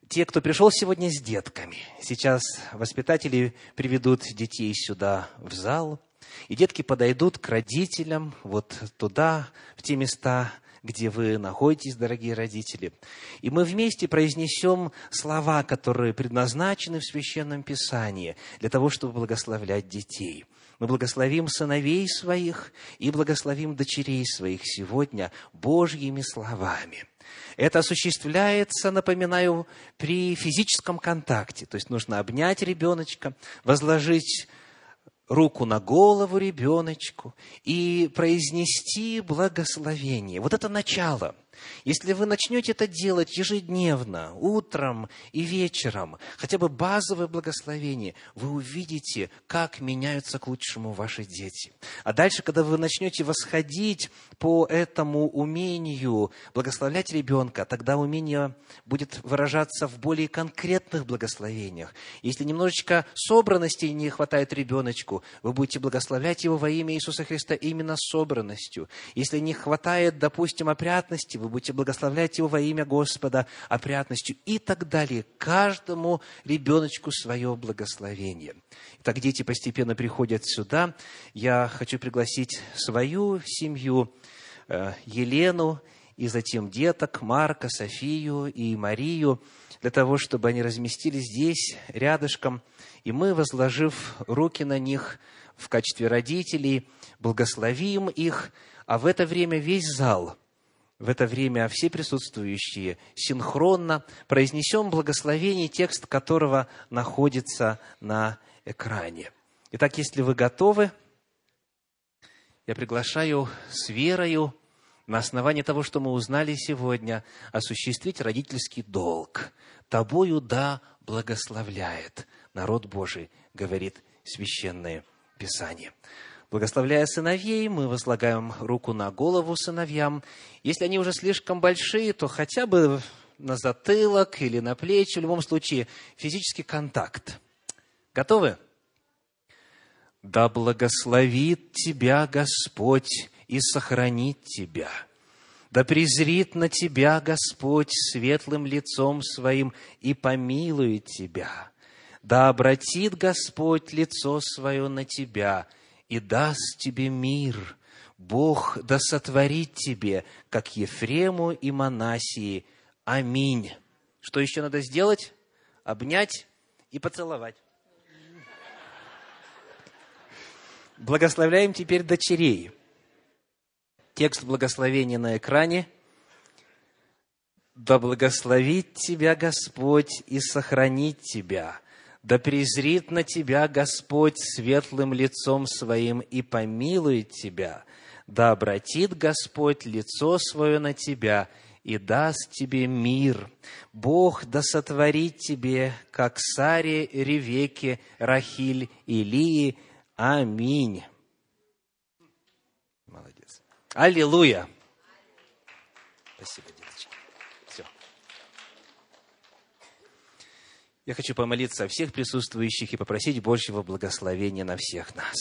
Те, кто пришел сегодня с детками, сейчас воспитатели приведут детей сюда, в зал, и детки подойдут к родителям, вот туда, в те места, где вы находитесь, дорогие родители. И мы вместе произнесем слова, которые предназначены в Священном Писании для того, чтобы благословлять детей. Мы благословим сыновей своих и благословим дочерей своих сегодня Божьими словами. Это осуществляется, напоминаю, при физическом контакте. То есть нужно обнять ребеночка, возложить руку на голову ребеночку и произнести благословение. Вот это начало – если вы начнете это делать ежедневно, утром и вечером, хотя бы базовое благословение, вы увидите, как меняются к лучшему ваши дети. А дальше, когда вы начнете восходить по этому умению благословлять ребенка, тогда умение будет выражаться в более конкретных благословениях. Если немножечко собранности не хватает ребеночку, вы будете благословлять его во имя Иисуса Христа именно собранностью. Если не хватает, допустим, опрятности, вы будете благословлять его во имя Господа опрятностью и так далее. Каждому ребеночку свое благословение. Так дети постепенно приходят сюда. Я хочу пригласить свою семью, э, Елену, и затем деток, Марка, Софию и Марию, для того, чтобы они разместились здесь, рядышком, и мы, возложив руки на них в качестве родителей, благословим их, а в это время весь зал – в это время все присутствующие синхронно произнесем благословение, текст которого находится на экране. Итак, если вы готовы, я приглашаю с верою на основании того, что мы узнали сегодня, осуществить родительский долг. Тобою да благословляет народ Божий, говорит Священное Писание. Благословляя сыновей, мы возлагаем руку на голову сыновьям. Если они уже слишком большие, то хотя бы на затылок или на плечи, в любом случае физический контакт. Готовы? Да благословит тебя Господь и сохранит тебя. Да презрит на тебя Господь светлым лицом своим и помилует тебя. Да обратит Господь лицо свое на тебя – и даст тебе мир. Бог да сотворит тебе, как Ефрему и Манасии. Аминь. Что еще надо сделать? Обнять и поцеловать. Благословляем теперь дочерей. Текст благословения на экране. Да благословит тебя Господь и сохранит тебя – да презрит на тебя Господь светлым лицом своим и помилует тебя. Да обратит Господь лицо свое на тебя и даст тебе мир. Бог да сотворит тебе, как Саре, Ревеке, Рахиль, Илии. Аминь. Молодец. Аллилуйя. Спасибо. Я хочу помолиться о всех присутствующих и попросить Божьего благословения на всех нас.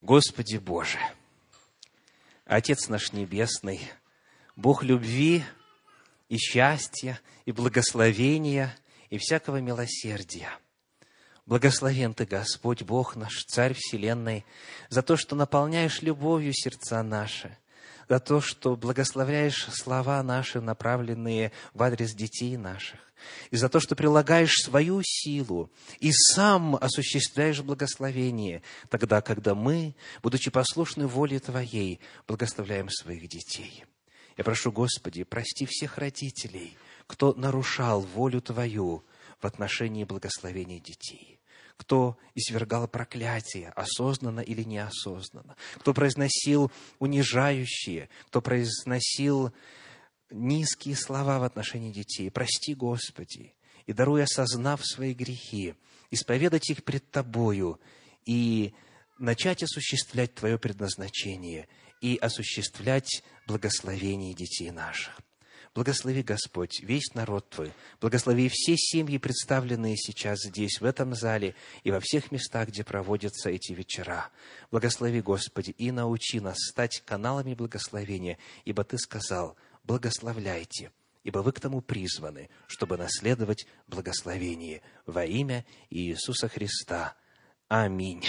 Господи Боже, Отец наш Небесный, Бог любви и счастья, и благословения, и всякого милосердия. Благословен Ты, Господь, Бог наш, Царь Вселенной, за то, что наполняешь любовью сердца наши, за то, что благословляешь слова наши, направленные в адрес детей наших и за то, что прилагаешь свою силу и сам осуществляешь благословение, тогда, когда мы, будучи послушны воле Твоей, благословляем своих детей. Я прошу, Господи, прости всех родителей, кто нарушал волю Твою в отношении благословения детей кто извергал проклятие, осознанно или неосознанно, кто произносил унижающие, кто произносил низкие слова в отношении детей. Прости, Господи, и даруй, осознав свои грехи, исповедать их пред Тобою и начать осуществлять Твое предназначение и осуществлять благословение детей наших. Благослови, Господь, весь народ Твой. Благослови все семьи, представленные сейчас здесь, в этом зале и во всех местах, где проводятся эти вечера. Благослови, Господи, и научи нас стать каналами благословения, ибо Ты сказал, благословляйте, ибо вы к тому призваны, чтобы наследовать благословение во имя Иисуса Христа. Аминь.